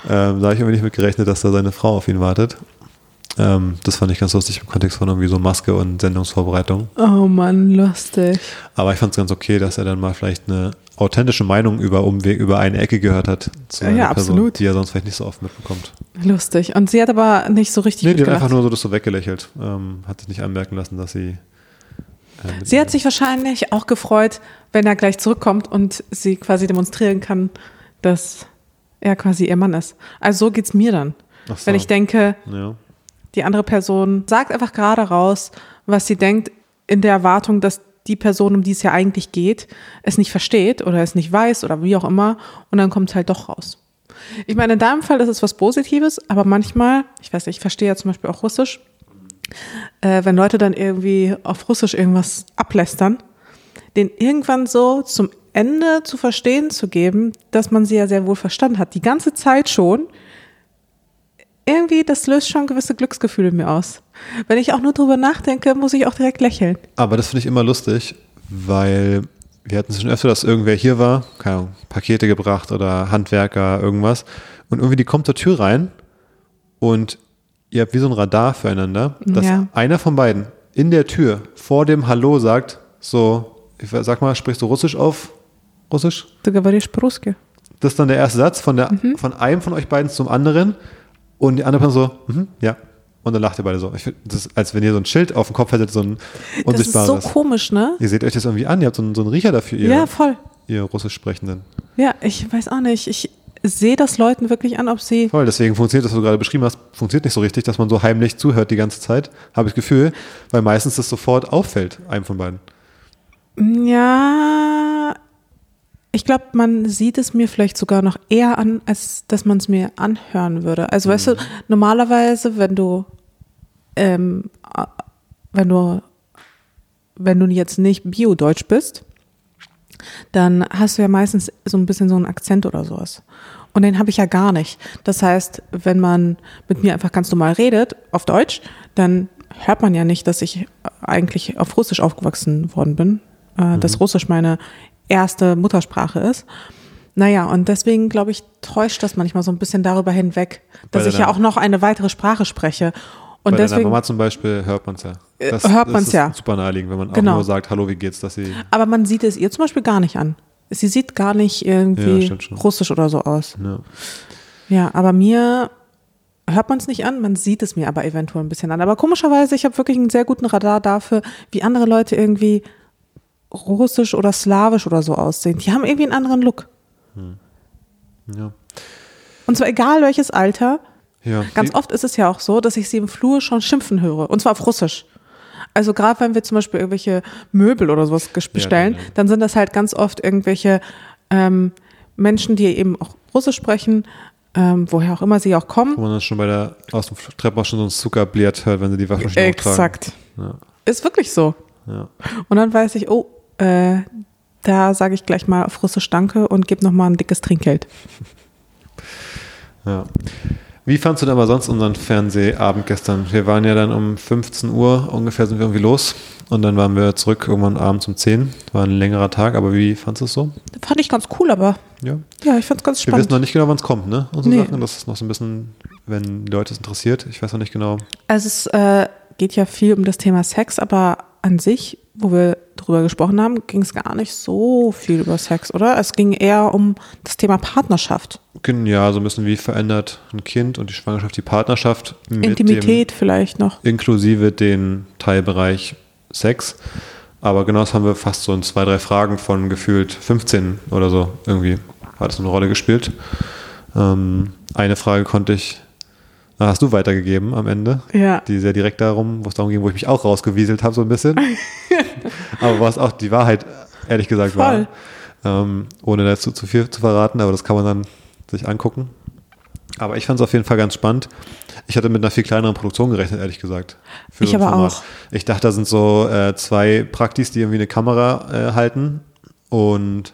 Ähm, da habe ich irgendwie nicht mit gerechnet, dass da seine Frau auf ihn wartet. Ähm, das fand ich ganz lustig im Kontext von irgendwie so Maske und Sendungsvorbereitung. Oh Mann, lustig. Aber ich fand es ganz okay, dass er dann mal vielleicht eine authentische Meinung über Umweg, über eine Ecke gehört hat zu einer ja, Person, absolut. die er sonst vielleicht nicht so oft mitbekommt. Lustig. Und sie hat aber nicht so richtig Nee, die hat einfach nur so das so weggelächelt. Ähm, hat sich nicht anmerken lassen, dass sie äh, Sie hat sich wahrscheinlich auch gefreut, wenn er gleich zurückkommt und sie quasi demonstrieren kann, dass er quasi ihr Mann ist. Also so geht es mir dann. So. Wenn ich denke, ja. Die andere Person sagt einfach gerade raus, was sie denkt, in der Erwartung, dass die Person, um die es ja eigentlich geht, es nicht versteht oder es nicht weiß oder wie auch immer. Und dann kommt es halt doch raus. Ich meine, in deinem Fall ist es was Positives, aber manchmal, ich weiß nicht, ich verstehe ja zum Beispiel auch Russisch, äh, wenn Leute dann irgendwie auf Russisch irgendwas ablästern, den irgendwann so zum Ende zu verstehen zu geben, dass man sie ja sehr wohl verstanden hat. Die ganze Zeit schon, irgendwie, das löst schon gewisse Glücksgefühle mir aus. Wenn ich auch nur drüber nachdenke, muss ich auch direkt lächeln. Aber das finde ich immer lustig, weil wir hatten es schon öfter, dass irgendwer hier war, keine Ahnung, Pakete gebracht oder Handwerker, irgendwas. Und irgendwie die kommt zur Tür rein und ihr habt wie so ein Radar füreinander, dass ja. einer von beiden in der Tür vor dem Hallo sagt, so, ich sag mal, sprichst du Russisch auf? Russisch? Du говоришь по Das ist dann der erste Satz von, der, mhm. von einem von euch beiden zum anderen. Und die andere Person so, mhm, ja. Und dann lacht ihr beide so. Ich finde, das ist, als wenn ihr so ein Schild auf dem Kopf hättet, so ein unsichtbares. Das ist so komisch, ne? Ihr seht euch das irgendwie an, ihr habt so einen, so einen Riecher dafür, ihr, ja, voll. ihr Russisch Sprechenden. Ja, ich weiß auch nicht. Ich sehe das Leuten wirklich an, ob sie. Voll, deswegen funktioniert das, was du gerade beschrieben hast, funktioniert nicht so richtig, dass man so heimlich zuhört die ganze Zeit, habe ich das Gefühl, weil meistens das sofort auffällt, einem von beiden. Ja, ich glaube, man sieht es mir vielleicht sogar noch eher an, als dass man es mir anhören würde. Also mhm. weißt du, mhm. normalerweise, wenn du, ähm, wenn du, wenn du jetzt nicht Bio-Deutsch bist, dann hast du ja meistens so ein bisschen so einen Akzent oder sowas. Und den habe ich ja gar nicht. Das heißt, wenn man mit mir einfach ganz normal redet, auf Deutsch, dann hört man ja nicht, dass ich eigentlich auf Russisch aufgewachsen worden bin. Äh, mhm. Dass Russisch meine erste Muttersprache ist. Naja, und deswegen, glaube ich, täuscht das manchmal so ein bisschen darüber hinweg, dass ich ja deiner- auch noch eine weitere Sprache spreche. Und Bei deiner deswegen, Mama zum Beispiel hört man es ja. Äh, hört man's ist ja. super naheliegend, wenn man Genau. auch nur sagt, hallo, wie geht's, dass sie, aber man sieht es ihr zum Beispiel gar nicht an. Sie sieht gar nicht irgendwie Ja, russisch oder so aus. ja. Ja, aber mir hört man es nicht an, man sieht es mir aber eventuell ein bisschen an. Aber komischerweise, ich habe wirklich einen sehr guten Radar dafür, wie andere Leute irgendwie russisch oder slawisch oder so aussehen. Die haben irgendwie einen anderen Look. ja. Und zwar egal welches Alter. ja. Ganz oft ist es ja auch so, dass ich sie im Flur schon schimpfen höre. Und zwar auf Russisch. Also gerade wenn wir zum Beispiel irgendwelche Möbel oder sowas bestellen, ja, ja. dann sind das halt ganz oft irgendwelche ähm, Menschen, die eben auch Russisch sprechen, ähm, woher auch immer sie auch kommen. Wo man dann schon bei der, aus dem Treppenhaus schon so ein Zuckerbliert hört, wenn sie die Waschmaschine. Exakt. Ja. Ist wirklich so. Ja. Und dann weiß ich, oh, äh, da sage ich gleich mal auf Russisch Danke und gebe nochmal ein dickes Trinkgeld. Ja. Wie fandst du denn aber sonst unseren Fernsehabend gestern? Wir waren ja dann um 15 Uhr ungefähr sind wir irgendwie los und dann waren wir zurück irgendwann abends um 10. War ein längerer Tag, aber wie fandst du es so? Fand ich ganz cool, aber Ja. ja, ich fand's ganz Wir wissen spannend. noch nicht genau, wann es kommt, ne? Unsere Nee. Sachen. Das ist noch so ein bisschen, wenn die Leute es interessiert. Ich weiß noch nicht genau. Also es äh, geht ja viel um das Thema Sex, aber an sich, wo wir drüber gesprochen haben, ging es gar nicht so viel über Sex, oder? Es ging eher um das Thema Partnerschaft. Ja, so ein bisschen wie verändert ein Kind und die Schwangerschaft die Partnerschaft mit Intimität vielleicht noch. inklusive den Teilbereich Sex. Aber genau das haben wir fast so in zwei, drei Fragen von gefühlt 15 oder so irgendwie hat es eine Rolle gespielt. Ähm, eine Frage konnte ich, na, hast du weitergegeben am Ende, Ja. die sehr direkt darum, wo es darum ging, wo ich mich auch rausgewieselt habe so ein bisschen. *laughs* aber was auch die Wahrheit ehrlich gesagt Voll. war, ähm, ohne dazu zu viel zu verraten, aber das kann man dann sich angucken. Aber ich fand es auf jeden Fall ganz spannend. Ich hatte mit einer viel kleineren Produktion gerechnet, ehrlich gesagt. für Ich so ein aber Format. auch. Ich dachte, da sind so äh, zwei Praktis, die irgendwie eine Kamera äh, halten und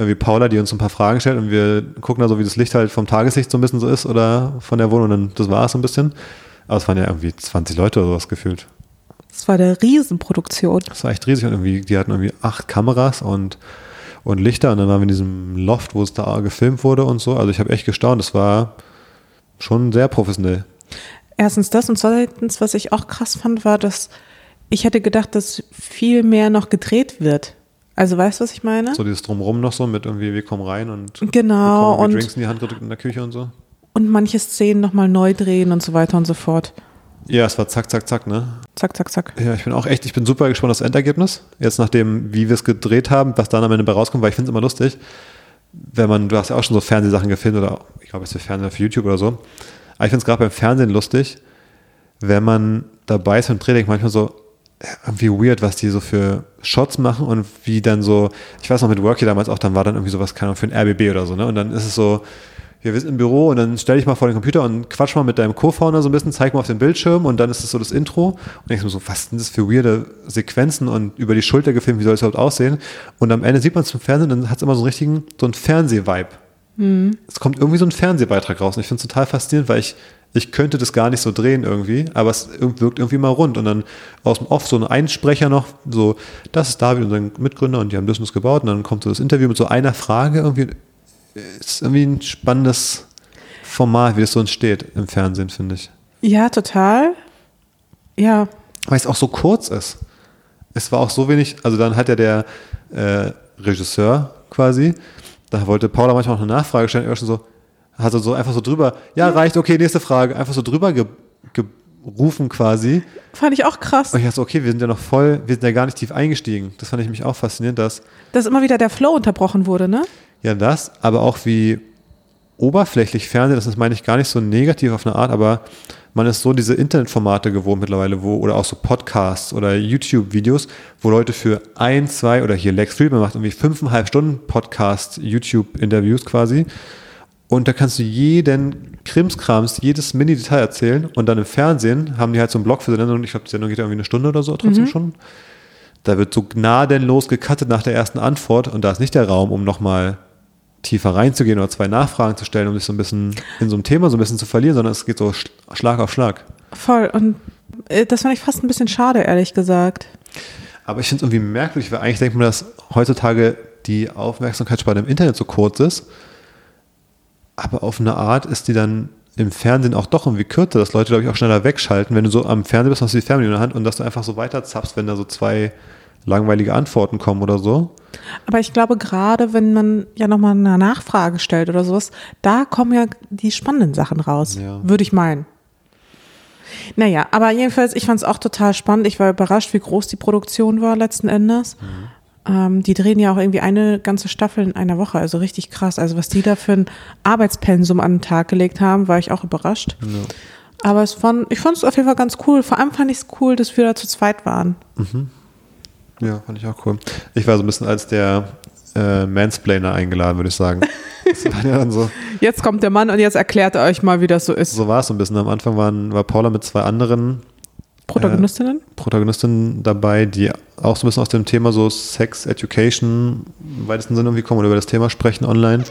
irgendwie Paula, die uns ein paar Fragen stellt und wir gucken da so, wie das Licht halt vom Tageslicht so ein bisschen so ist oder von der Wohnung und dann, das war es so ein bisschen. Aber es waren ja irgendwie 20 Leute oder sowas gefühlt. Das war eine Riesenproduktion. Das war echt riesig und irgendwie, die hatten irgendwie acht Kameras und, und Lichter und dann waren wir in diesem Loft, wo es da gefilmt wurde und so. Also ich habe echt gestaunt, das war schon sehr professionell. Erstens das und zweitens, was ich auch krass fand, war, dass ich hätte gedacht, dass viel mehr noch gedreht wird. Also weißt du, was ich meine? So dieses Drumrum noch so mit irgendwie, wir kommen rein und Genau, und- Drinks in die Hand gedrückt in der Küche und so. Und manche Szenen nochmal neu drehen und so weiter und so fort. Ja, es war zack, zack, zack, ne? Zack, zack, zack. Ja, ich bin auch echt, ich bin super gespannt auf das Endergebnis. Jetzt nachdem, wie wir es gedreht haben, was dann am Ende bei rauskommt, weil ich finde es immer lustig, wenn man, du hast ja auch schon so Fernsehsachen gefilmt oder ich glaube, es ist für Fernsehen für YouTube oder so. Aber ich finde es gerade beim Fernsehen lustig, wenn man dabei ist und dreht, denkt man manchmal so, irgendwie weird, was die so für Shots machen und wie dann so, ich weiß noch mit Worky damals auch, dann war dann irgendwie sowas, keine Ahnung, für ein RBB oder so, ne? Und dann ist es so, wir sind im Büro und dann stell dich mal vor den Computer und quatsch mal mit deinem Co-Founder so ein bisschen, zeig mal auf den Bildschirm und dann ist es so das Intro und mir so, was sind das für weirde Sequenzen und über die Schulter gefilmt, wie soll es überhaupt aussehen? Und am Ende sieht man es im Fernsehen und dann hat es immer so einen richtigen, so einen Fernseh-Vibe. Es kommt irgendwie so ein Fernsehbeitrag raus und ich finde es total faszinierend, weil ich, ich könnte das gar nicht so drehen irgendwie, aber es wirkt irgendwie mal rund und dann aus dem Off so ein Einsprecher noch, so, das ist David, unser Mitgründer und die haben das und das gebaut und dann kommt so das Interview mit so einer Frage irgendwie, ist irgendwie ein spannendes Format, wie das so entsteht im Fernsehen, finde ich. Ja, total. Ja, Weil es auch so kurz ist. Es war auch so wenig, also dann hat ja der äh, Regisseur quasi, da wollte Paula manchmal noch eine Nachfrage stellen, er war schon so, er so einfach so drüber, ja, reicht, okay, nächste Frage, einfach so drüber ge gerufen quasi. fand ich auch krass. Und ich dachte okay, wir sind ja noch voll, wir sind ja gar nicht tief eingestiegen. Das fand ich mich auch faszinierend, dass Dass immer wieder der Flow unterbrochen wurde, ne? Ja, das, aber auch wie oberflächlich Fernsehen, das ist, meine ich, gar nicht so negativ auf eine Art, aber man ist so diese Internetformate gewohnt mittlerweile, wo, oder auch so Podcasts oder YouTube-Videos, wo Leute für ein, zwei oder hier Lex Friedman macht irgendwie fünfeinhalb Stunden Podcast, YouTube-Interviews quasi. Und da kannst du jeden Krimskrams, jedes Mini-Detail erzählen. Und dann im Fernsehen haben die halt so einen Blog für die Sendung. Ich glaube, die Sendung geht irgendwie eine Stunde oder so trotzdem schon. Da wird so gnadenlos gecuttet nach der ersten Antwort. Und da ist nicht der Raum, um nochmal tiefer reinzugehen oder zwei Nachfragen zu stellen, um sich so ein bisschen in so einem Thema so ein bisschen zu verlieren, sondern es geht so Sch- Schlag auf Schlag. Voll. Und äh, das fand ich fast ein bisschen schade, ehrlich gesagt. Aber ich finde es irgendwie merkwürdig, weil eigentlich denkt man, dass heutzutage die Aufmerksamkeitsspanne im Internet so kurz ist. Aber auf eine Art ist die dann im Fernsehen auch doch irgendwie kürzer, dass Leute, glaube ich, auch schneller wegschalten. Wenn du so am Fernsehen bist, hast du die Fernbedienung in der Hand und dass du einfach so weiter zappst, wenn da so zwei langweilige Antworten kommen oder so. Aber ich glaube, gerade wenn man ja nochmal eine Nachfrage stellt oder sowas, da kommen ja die spannenden Sachen raus, Ja. würde ich meinen. Naja, aber jedenfalls, ich fand es auch total spannend. Ich war überrascht, wie groß die Produktion war letzten Endes. Ähm, die drehen ja auch irgendwie eine ganze Staffel in einer Woche, also richtig krass. Also was die da für ein Arbeitspensum an den Tag gelegt haben, war ich auch überrascht. Aber es fand, ich fand es auf jeden Fall ganz cool. Vor allem fand ich es cool, dass wir da zu zweit waren. Ja, fand ich auch cool. Ich war so ein bisschen als der äh, Mansplainer eingeladen, würde ich sagen. Ja so, Jetzt kommt der Mann und jetzt erklärt er euch mal, wie das so ist. so war es so ein bisschen. Am Anfang waren, war Paula mit zwei anderen Protagonistinnen? Protagonistinnen dabei, die auch so ein bisschen aus dem Thema so Sex Education im weitesten Sinne irgendwie kommen oder über das Thema sprechen online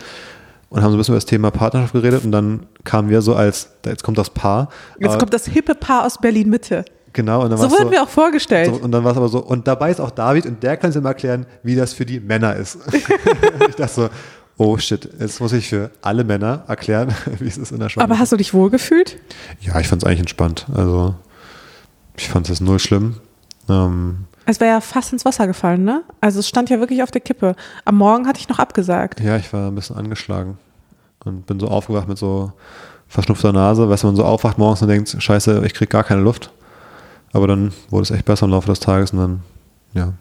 und haben so ein bisschen über das Thema Partnerschaft geredet und dann kamen wir so als, jetzt kommt das Paar. Jetzt kommt das hippe Paar aus Berlin-Mitte. genau, und dann So wurden wir auch vorgestellt. So, und dann war es aber so, und dabei ist auch David und der kann es immer erklären, wie das für die Männer ist. *laughs* ich dachte so, oh shit, jetzt muss ich für alle Männer erklären, *laughs* wie es ist in der Schwangerschaft. Aber hast du dich wohlgefühlt? ja, ich fand es eigentlich entspannt. Also, ich fand es jetzt null schlimm. Ähm, Es wäre ja fast ins Wasser gefallen, ne? Also es stand ja wirklich auf der Kippe. Am Morgen hatte ich noch abgesagt. ja, ich war ein bisschen angeschlagen und bin so aufgewacht mit so verschnupfter Nase, weißt du, man so aufwacht morgens und denkt, scheiße, ich krieg gar keine Luft. Aber dann wurde es echt besser im Laufe des Tages und dann, ja,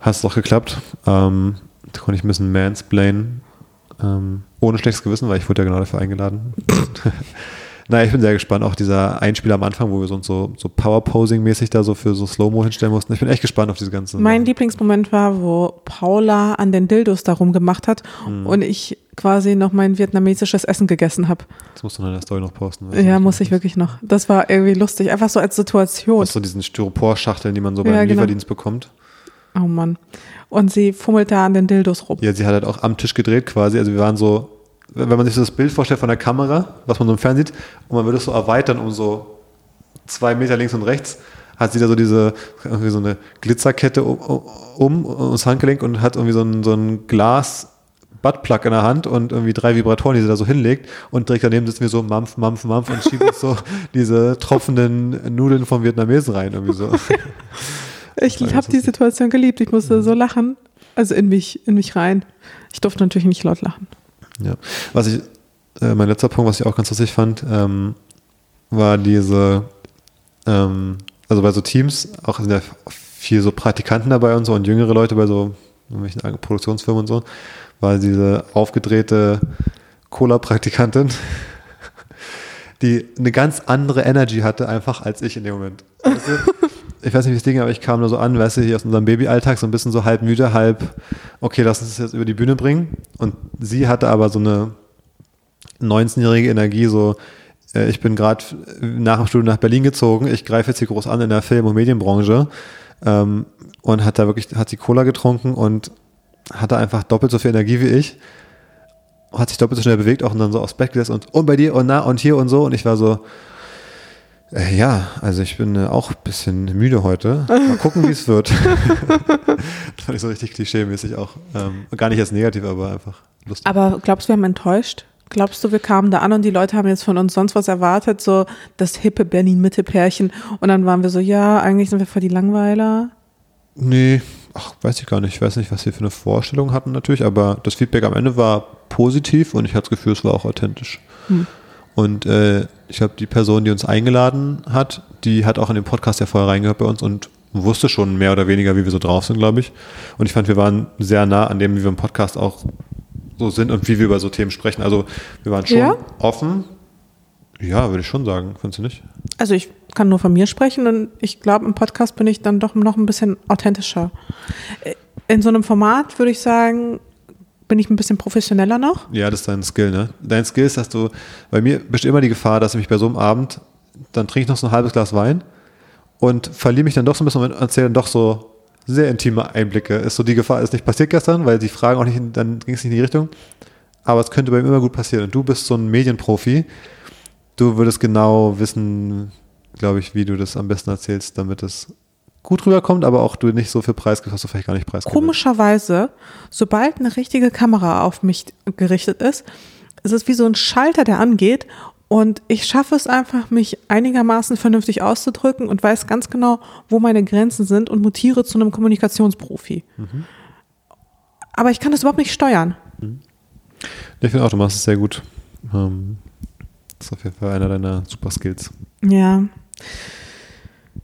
hat es doch geklappt. Ähm, da konnte ich ein bisschen mansplainen, ähm, ohne schlechtes Gewissen, weil ich wurde ja genau dafür eingeladen. *laughs* naja, ich bin sehr gespannt. Auch dieser Einspieler am Anfang, wo wir so uns so, so Power-Posing-mäßig da so für so Slow-Mo hinstellen mussten. Ich bin echt gespannt auf diese ganze Mein Lieblingsmoment war, wo Paula an den Dildos darum gemacht hat und ich quasi noch mein vietnamesisches Essen gegessen habe. Das musst du in der Story noch posten. Ja, muss ich wirklich noch. Das war irgendwie lustig. Einfach so als Situation. Aus so diesen Styropor-Schachteln, die man so Ja, beim genau. Lieferdienst bekommt. Oh Mann. Und sie fummelt da an den Dildos rum. Ja, sie hat halt auch am Tisch gedreht quasi. Also wir waren so, wenn man sich so das Bild vorstellt von der Kamera, was man so im Fernsehen sieht, und man würde es so erweitern um so zwei Meter links und rechts, hat sie da so diese, irgendwie so eine Glitzerkette um, um ums Handgelenk und hat irgendwie so ein, so ein Glas Buttplug in der Hand und irgendwie drei Vibratoren, die sie da so hinlegt und direkt daneben sitzen wir so Mampf, Mampf, Mampf und schieben uns so *laughs* diese tropfenden Nudeln vom Vietnamesen rein irgendwie so. *laughs* Ich habe die. Situation geliebt. Ich musste so lachen. Also in mich, in mich rein. Ich durfte natürlich nicht laut lachen. Ja. Was ich, äh, mein letzter Punkt, was ich auch ganz lustig fand, ähm, war diese, ähm, also bei so Teams, auch sind ja viel so Praktikanten dabei und so und jüngere Leute bei so irgendwelchen Produktionsfirmen und so, war diese aufgedrehte Cola-Praktikantin, *laughs* die eine ganz andere Energy hatte einfach als ich in dem Moment. Du? Ich weiß nicht, wie es ging, aber ich kam nur so an, weißt du, hier aus unserem Babyalltag, so ein bisschen so halb müde, halb, okay, lass uns das jetzt über die Bühne bringen. Und sie hatte aber so eine 19-jährige Energie, so, äh, ich bin gerade nach dem Studium nach Berlin gezogen, ich greife jetzt hier groß an in der Film- und Medienbranche ähm, und hat da wirklich, hat sie Cola getrunken und hatte einfach doppelt so viel Energie wie ich, hat sich doppelt so schnell bewegt, auch und dann so aufs Bett gesetzt und, und bei dir und na und hier und so und ich war so, ja, also ich bin äh, auch ein bisschen müde heute. Mal gucken, wie es wird. das fand ich so richtig klischee-mäßig auch. Ähm, gar nicht als negativ, aber einfach lustig. Aber glaubst du, wir haben enttäuscht? Glaubst du, wir kamen da an und die Leute haben jetzt von uns sonst was erwartet, so das hippe Berlin-Mitte-Pärchen und dann waren wir so, ja, eigentlich sind wir voll die Langweiler. Nee, ach, weiß ich gar nicht. Ich weiß nicht, was wir für eine Vorstellung hatten natürlich, aber das Feedback am Ende war positiv und ich hatte das Gefühl, es war auch authentisch. Und äh, ich glaube, die Person, die uns eingeladen hat, die hat auch in den Podcast ja vorher reingehört bei uns und wusste schon mehr oder weniger, wie wir so drauf sind, glaube ich. Und ich fand, wir waren sehr nah an dem, wie wir im Podcast auch so sind und wie wir über so Themen sprechen. Also wir waren schon Ja? offen. Ja, würde ich schon sagen. Findest du nicht? Also ich kann nur von mir sprechen und ich glaube, im Podcast bin ich dann doch noch ein bisschen authentischer. In so einem Format würde ich sagen, bin ich ein bisschen professioneller noch. Ja, das ist dein Skill, ne? Dein Skill ist, dass du, bei mir besteht immer die Gefahr, dass ich mich bei so einem Abend, dann trinke ich noch so ein halbes Glas Wein und verliere mich dann doch so ein bisschen und erzähle dann doch so sehr intime Einblicke. Ist so die Gefahr, ist nicht passiert gestern, weil die Fragen auch nicht, dann ging es nicht in die Richtung. Aber es könnte bei mir immer gut passieren. Und du bist so ein Medienprofi. Du würdest genau wissen, glaube ich, wie du das am besten erzählst, damit es gut rüberkommt, aber auch du nicht so viel Preis was du vielleicht gar nicht preisgibst. Komischerweise, sobald eine richtige Kamera auf mich gerichtet ist, ist es wie so ein Schalter, der angeht und ich schaffe es einfach, mich einigermaßen vernünftig auszudrücken und weiß ganz genau, wo meine Grenzen sind und mutiere zu einem Kommunikationsprofi. Mhm. Aber ich kann das überhaupt nicht steuern. Ich finde auch, du machst es sehr gut. Ähm, das ist auf jeden Fall einer deiner super Skills. Ja.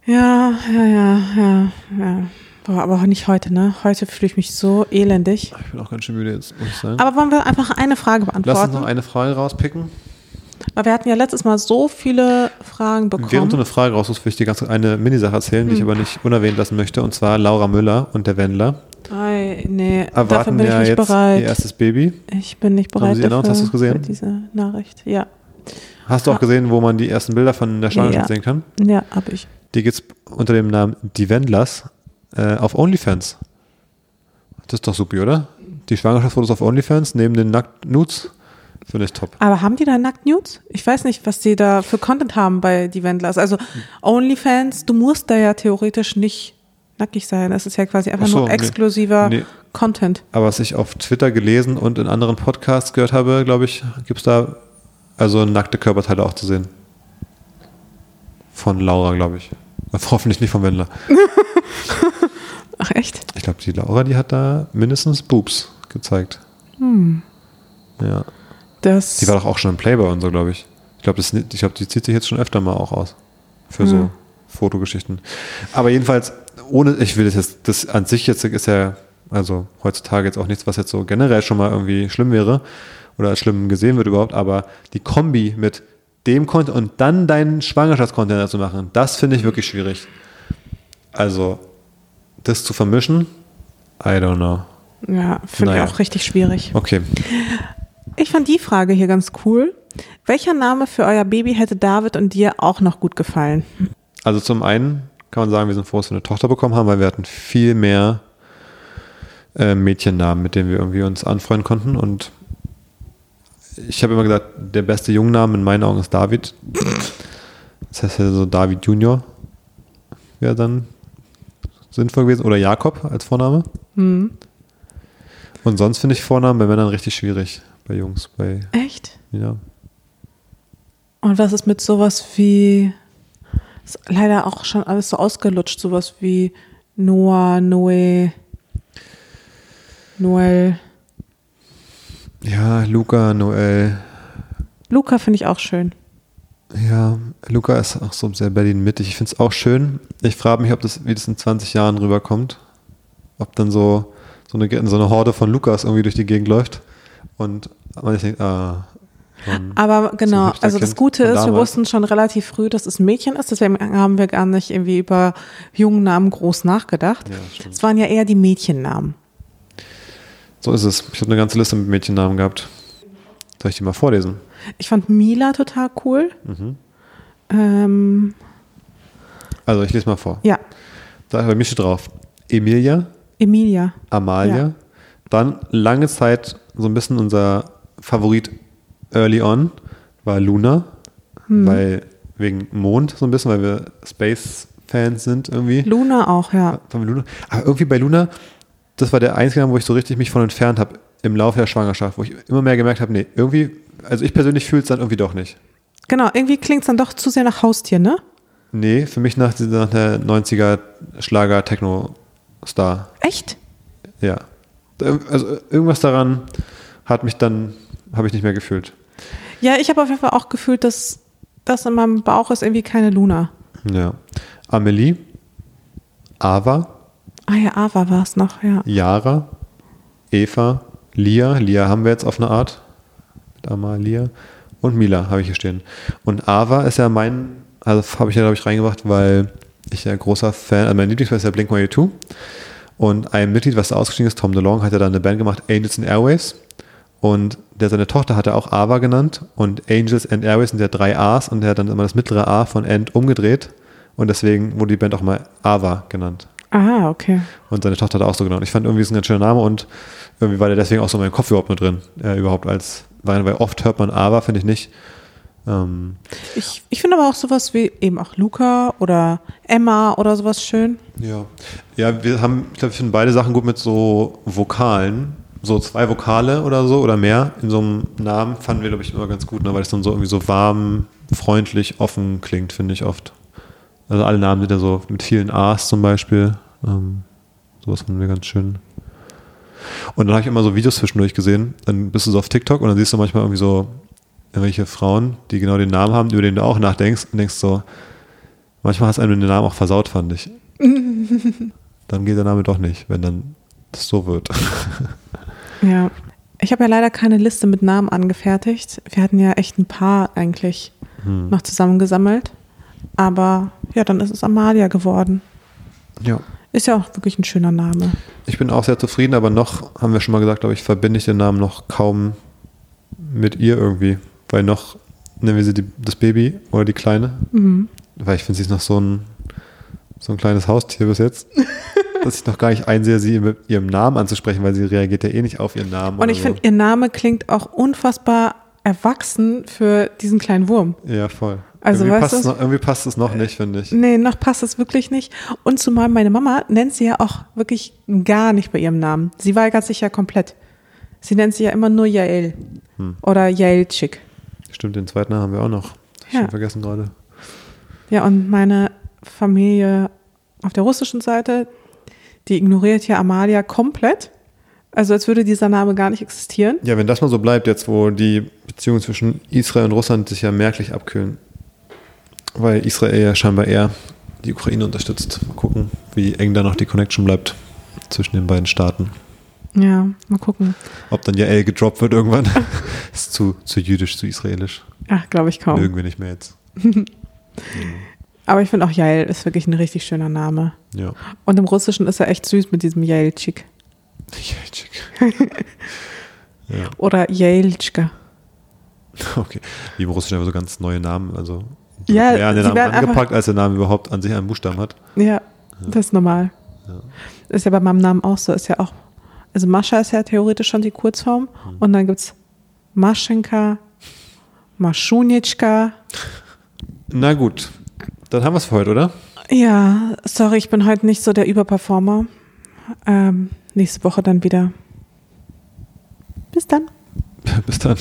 Ja, ja, ja, ja, ja. Boah, aber auch nicht heute, ne? Heute fühle ich mich so elendig. Ich bin auch ganz schön müde jetzt, muss ich sagen. Aber wollen wir einfach eine Frage Lass uns beantworten? noch eine Frage rauspicken. Weil wir hatten ja letztes Mal so viele Fragen Während du bekommen. eine Frage raussuchst, will ich dir ganz eine Minisache erzählen, die Hm. ich aber nicht unerwähnt lassen möchte. Und zwar Laura Müller und der Wendler Ei, nee, dafür erwarten bin ich nicht jetzt bereit. ihr erstes Baby. Ich bin nicht bereit Sie announced? dafür, Hast du's gesehen? für diese Nachricht. Ja, Hast du auch Ja. gesehen, wo man die ersten Bilder von der Schwangerschaft Ja. sehen kann? ja, hab ich. Die gibt es unter dem Namen Die Wendlers äh, auf OnlyFans. Das ist doch super, oder? Die Schwangerschaftsfotos auf OnlyFans neben den Nackt-Nudes finde ich top. Aber haben die da Nackt-Nudes? Ich weiß nicht, was die da für Content haben bei die Wendlers. Also OnlyFans, du musst da ja theoretisch nicht nackig sein. Das ist ja quasi einfach Ach so, nur nee. exklusiver Nee. Content. Aber was ich auf Twitter gelesen und in anderen Podcasts gehört habe, glaube ich, gibt es da also nackte Körperteile auch zu sehen. Von Laura, glaube ich. Äh, Hoffentlich nicht vom Wendler. *laughs* Ach echt? Ich glaube, die Laura, die hat da mindestens Boobs gezeigt. Hm. Ja. Das Die war doch auch schon im Playboy und so, glaube ich. Ich glaube, das- ich glaube, die zieht sich jetzt schon öfter mal auch aus. Für so Hm. Fotogeschichten. Aber jedenfalls, ohne, ich will das jetzt, das an sich jetzt ist ja, also heutzutage jetzt auch nichts, was jetzt so generell schon mal irgendwie schlimm wäre oder als schlimm gesehen wird überhaupt, aber die Kombi mit dem Content und dann deinen Schwangerschaftscontent dazu machen, das finde ich wirklich schwierig. Also, das zu vermischen, I don't know. ja, finde Naja. ich auch richtig schwierig. Okay. Ich fand die Frage hier ganz cool. Welcher Name für euer Baby hätte David und dir auch noch gut gefallen? Also zum einen kann man sagen, wir sind froh, dass wir eine Tochter bekommen haben, weil wir hatten viel mehr äh, Mädchennamen, mit denen wir irgendwie uns anfreunden konnten. Und ich habe immer gesagt, der beste Jungenname in meinen Augen ist David. Das heißt ja so David Junior wäre dann sinnvoll gewesen. Oder Jakob als Vorname. Hm. Und sonst finde ich Vornamen bei Männern richtig schwierig. Bei Jungs, bei, Echt? ja. Und was ist mit sowas wie, ist leider auch schon alles so ausgelutscht, sowas wie Noah, Noe, Noel. Ja, Luca, Noel, Luca finde ich auch schön. Ja, Luca ist auch so sehr Berlin-mittig. Ich finde es auch schön. Ich frage mich, ob das, wie das in 20 Jahren rüberkommt. Ob dann so, so, eine, so eine Horde von Lukas irgendwie durch die Gegend läuft und man denkt, ah. Aber genau, hübscher also das Gute ist, wir wussten schon relativ früh, dass es ein Mädchen ist, deswegen haben wir gar nicht irgendwie über jungen Namen groß nachgedacht. Ja. Es waren ja eher die Mädchennamen. So ist es. Ich habe eine ganze Liste mit Mädchennamen gehabt. Soll ich die mal vorlesen? Ich fand Mila total cool. Mhm. Ähm, Also ich lese mal vor. ja, Da bei mir steht drauf Emilia, Emilia. Amalia. Ja. Dann lange Zeit so ein bisschen unser Favorit early on war Luna, Hm. weil wegen Mond so ein bisschen, weil wir Space-Fans sind irgendwie. Luna auch, ja. Aber irgendwie bei Luna, das war der einzige Name, wo ich so richtig mich von entfernt habe im Laufe der Schwangerschaft, wo ich immer mehr gemerkt habe, nee, irgendwie, also ich persönlich fühle es dann irgendwie doch nicht. Genau, irgendwie klingt es dann doch zu sehr nach Haustier, ne? Nee, für mich nach, nach der 90er Schlager-Techno-Star. Echt? Ja. Also irgendwas daran hat mich dann, habe ich nicht mehr gefühlt. Ja, ich habe auf jeden Fall auch gefühlt, dass das in meinem Bauch ist irgendwie keine Luna. Ja. Amelie, Ava, Ah ja, Ava war es noch, ja. Yara, Eva, Lia, Lia haben wir jetzt auf eine Art, mit Amalia und Mila habe ich hier stehen. Und Ava ist ja mein, also habe ich ja glaube ich reingebracht, weil ich ja großer Fan, also mein Lieblingsband ist ja Blink-182 und ein Mitglied, was da ausgestiegen ist, Tom DeLong, hat ja dann eine Band gemacht, Angels and Airways. Und der seine Tochter hat er auch Ava genannt. Und Angels and Airways sind ja drei A's und er hat dann immer das mittlere A von End umgedreht. Und deswegen wurde die Band auch mal Ava genannt. Ah, okay. Und seine Tochter hat auch so genannt. Ich fand irgendwie ist ein ganz schöner Name und irgendwie war der deswegen auch so in meinem Kopf überhaupt mit drin. Äh, überhaupt als, weil, weil oft hört man aber, finde ich nicht. Ähm, Ich, ich finde aber auch sowas wie eben auch Luca oder Emma oder sowas schön. ja. Ja, wir haben, ich glaube, wir finden beide Sachen gut mit so Vokalen. So zwei Vokale oder so oder mehr in so einem Namen fanden wir, glaube ich, immer ganz gut, ne? weil es dann so irgendwie so warm, freundlich, offen klingt, finde ich oft. Also alle Namen sind ja so mit vielen A's zum Beispiel. Ähm, sowas fanden wir ganz schön. Und dann habe ich immer so Videos zwischendurch gesehen. Dann bist du so auf TikTok und dann siehst du manchmal irgendwie so irgendwelche Frauen, die genau den Namen haben, über den du auch nachdenkst und denkst so, manchmal hast du einem den Namen auch versaut, fand ich. *laughs* dann geht der Name doch nicht, wenn dann das so wird. *laughs* Ja. Ich habe ja leider keine Liste mit Namen angefertigt. Wir hatten ja echt ein paar eigentlich Hm. noch zusammengesammelt. Aber ja, dann ist es Amalia geworden. Ja. Ist ja auch wirklich ein schöner Name. Ich bin auch sehr zufrieden, aber noch, haben wir schon mal gesagt, glaube ich, verbinde ich den Namen noch kaum mit ihr irgendwie. Weil noch nennen wir sie die, das Baby oder die Kleine. Mhm. Weil ich finde, sie ist noch so ein, so ein kleines Haustier bis jetzt. *laughs* dass ich noch gar nicht einsehe, sie mit ihrem Namen anzusprechen, weil sie reagiert ja eh nicht auf ihren Namen. Und ich finde, so. ihr Name klingt auch unfassbar erwachsen für diesen kleinen Wurm. Ja, voll. Also, irgendwie, passt noch, irgendwie passt es noch nicht, finde ich. Nee, noch passt es wirklich nicht. Und zumal meine Mama nennt sie ja auch wirklich gar nicht bei ihrem Namen. Sie weigert sich ja komplett. Sie nennt sie ja immer nur Jael Hm. oder Jaelchik. Stimmt, den zweiten Namen haben wir auch noch. Ich Ja. schon vergessen gerade. Ja, und meine Familie auf der russischen Seite, die ignoriert ja Amalia komplett. Also als würde dieser Name gar nicht existieren. Ja, wenn das mal so bleibt, jetzt wo die Beziehungen zwischen Israel und Russland sich ja merklich abkühlen, weil Israel ja scheinbar eher die Ukraine unterstützt. Mal gucken, wie eng da noch die Connection bleibt zwischen den beiden Staaten. Ja, mal gucken. Ob dann ja L gedroppt wird irgendwann. *laughs* ist zu, zu jüdisch, zu israelisch. Ach, glaube ich kaum. Mögen wir nicht mehr jetzt. *laughs* Aber ich finde auch Jael ist wirklich ein richtig schöner Name. Ja. Und im Russischen ist er echt süß mit diesem Jaelchik. Ja, schick. ja, Oder Jaelchka. okay. Wie im Russischen aber so ganz neue Namen, also Ja, mehr an den Namen angepackt, als der Name überhaupt an sich einen Buchstaben hat. Ja, das ist normal. Ja. Ist ja bei meinem Namen auch so. Ist ja auch, also Mascha ist ja theoretisch schon die Kurzform. Hm. Und dann gibt es Maschenka, Maschunitschka. Na gut, dann haben wir es für heute, oder? Ja, sorry, ich bin heute nicht so der Überperformer. Ähm, nächste Woche dann wieder. Bis dann. *laughs* Bis dann.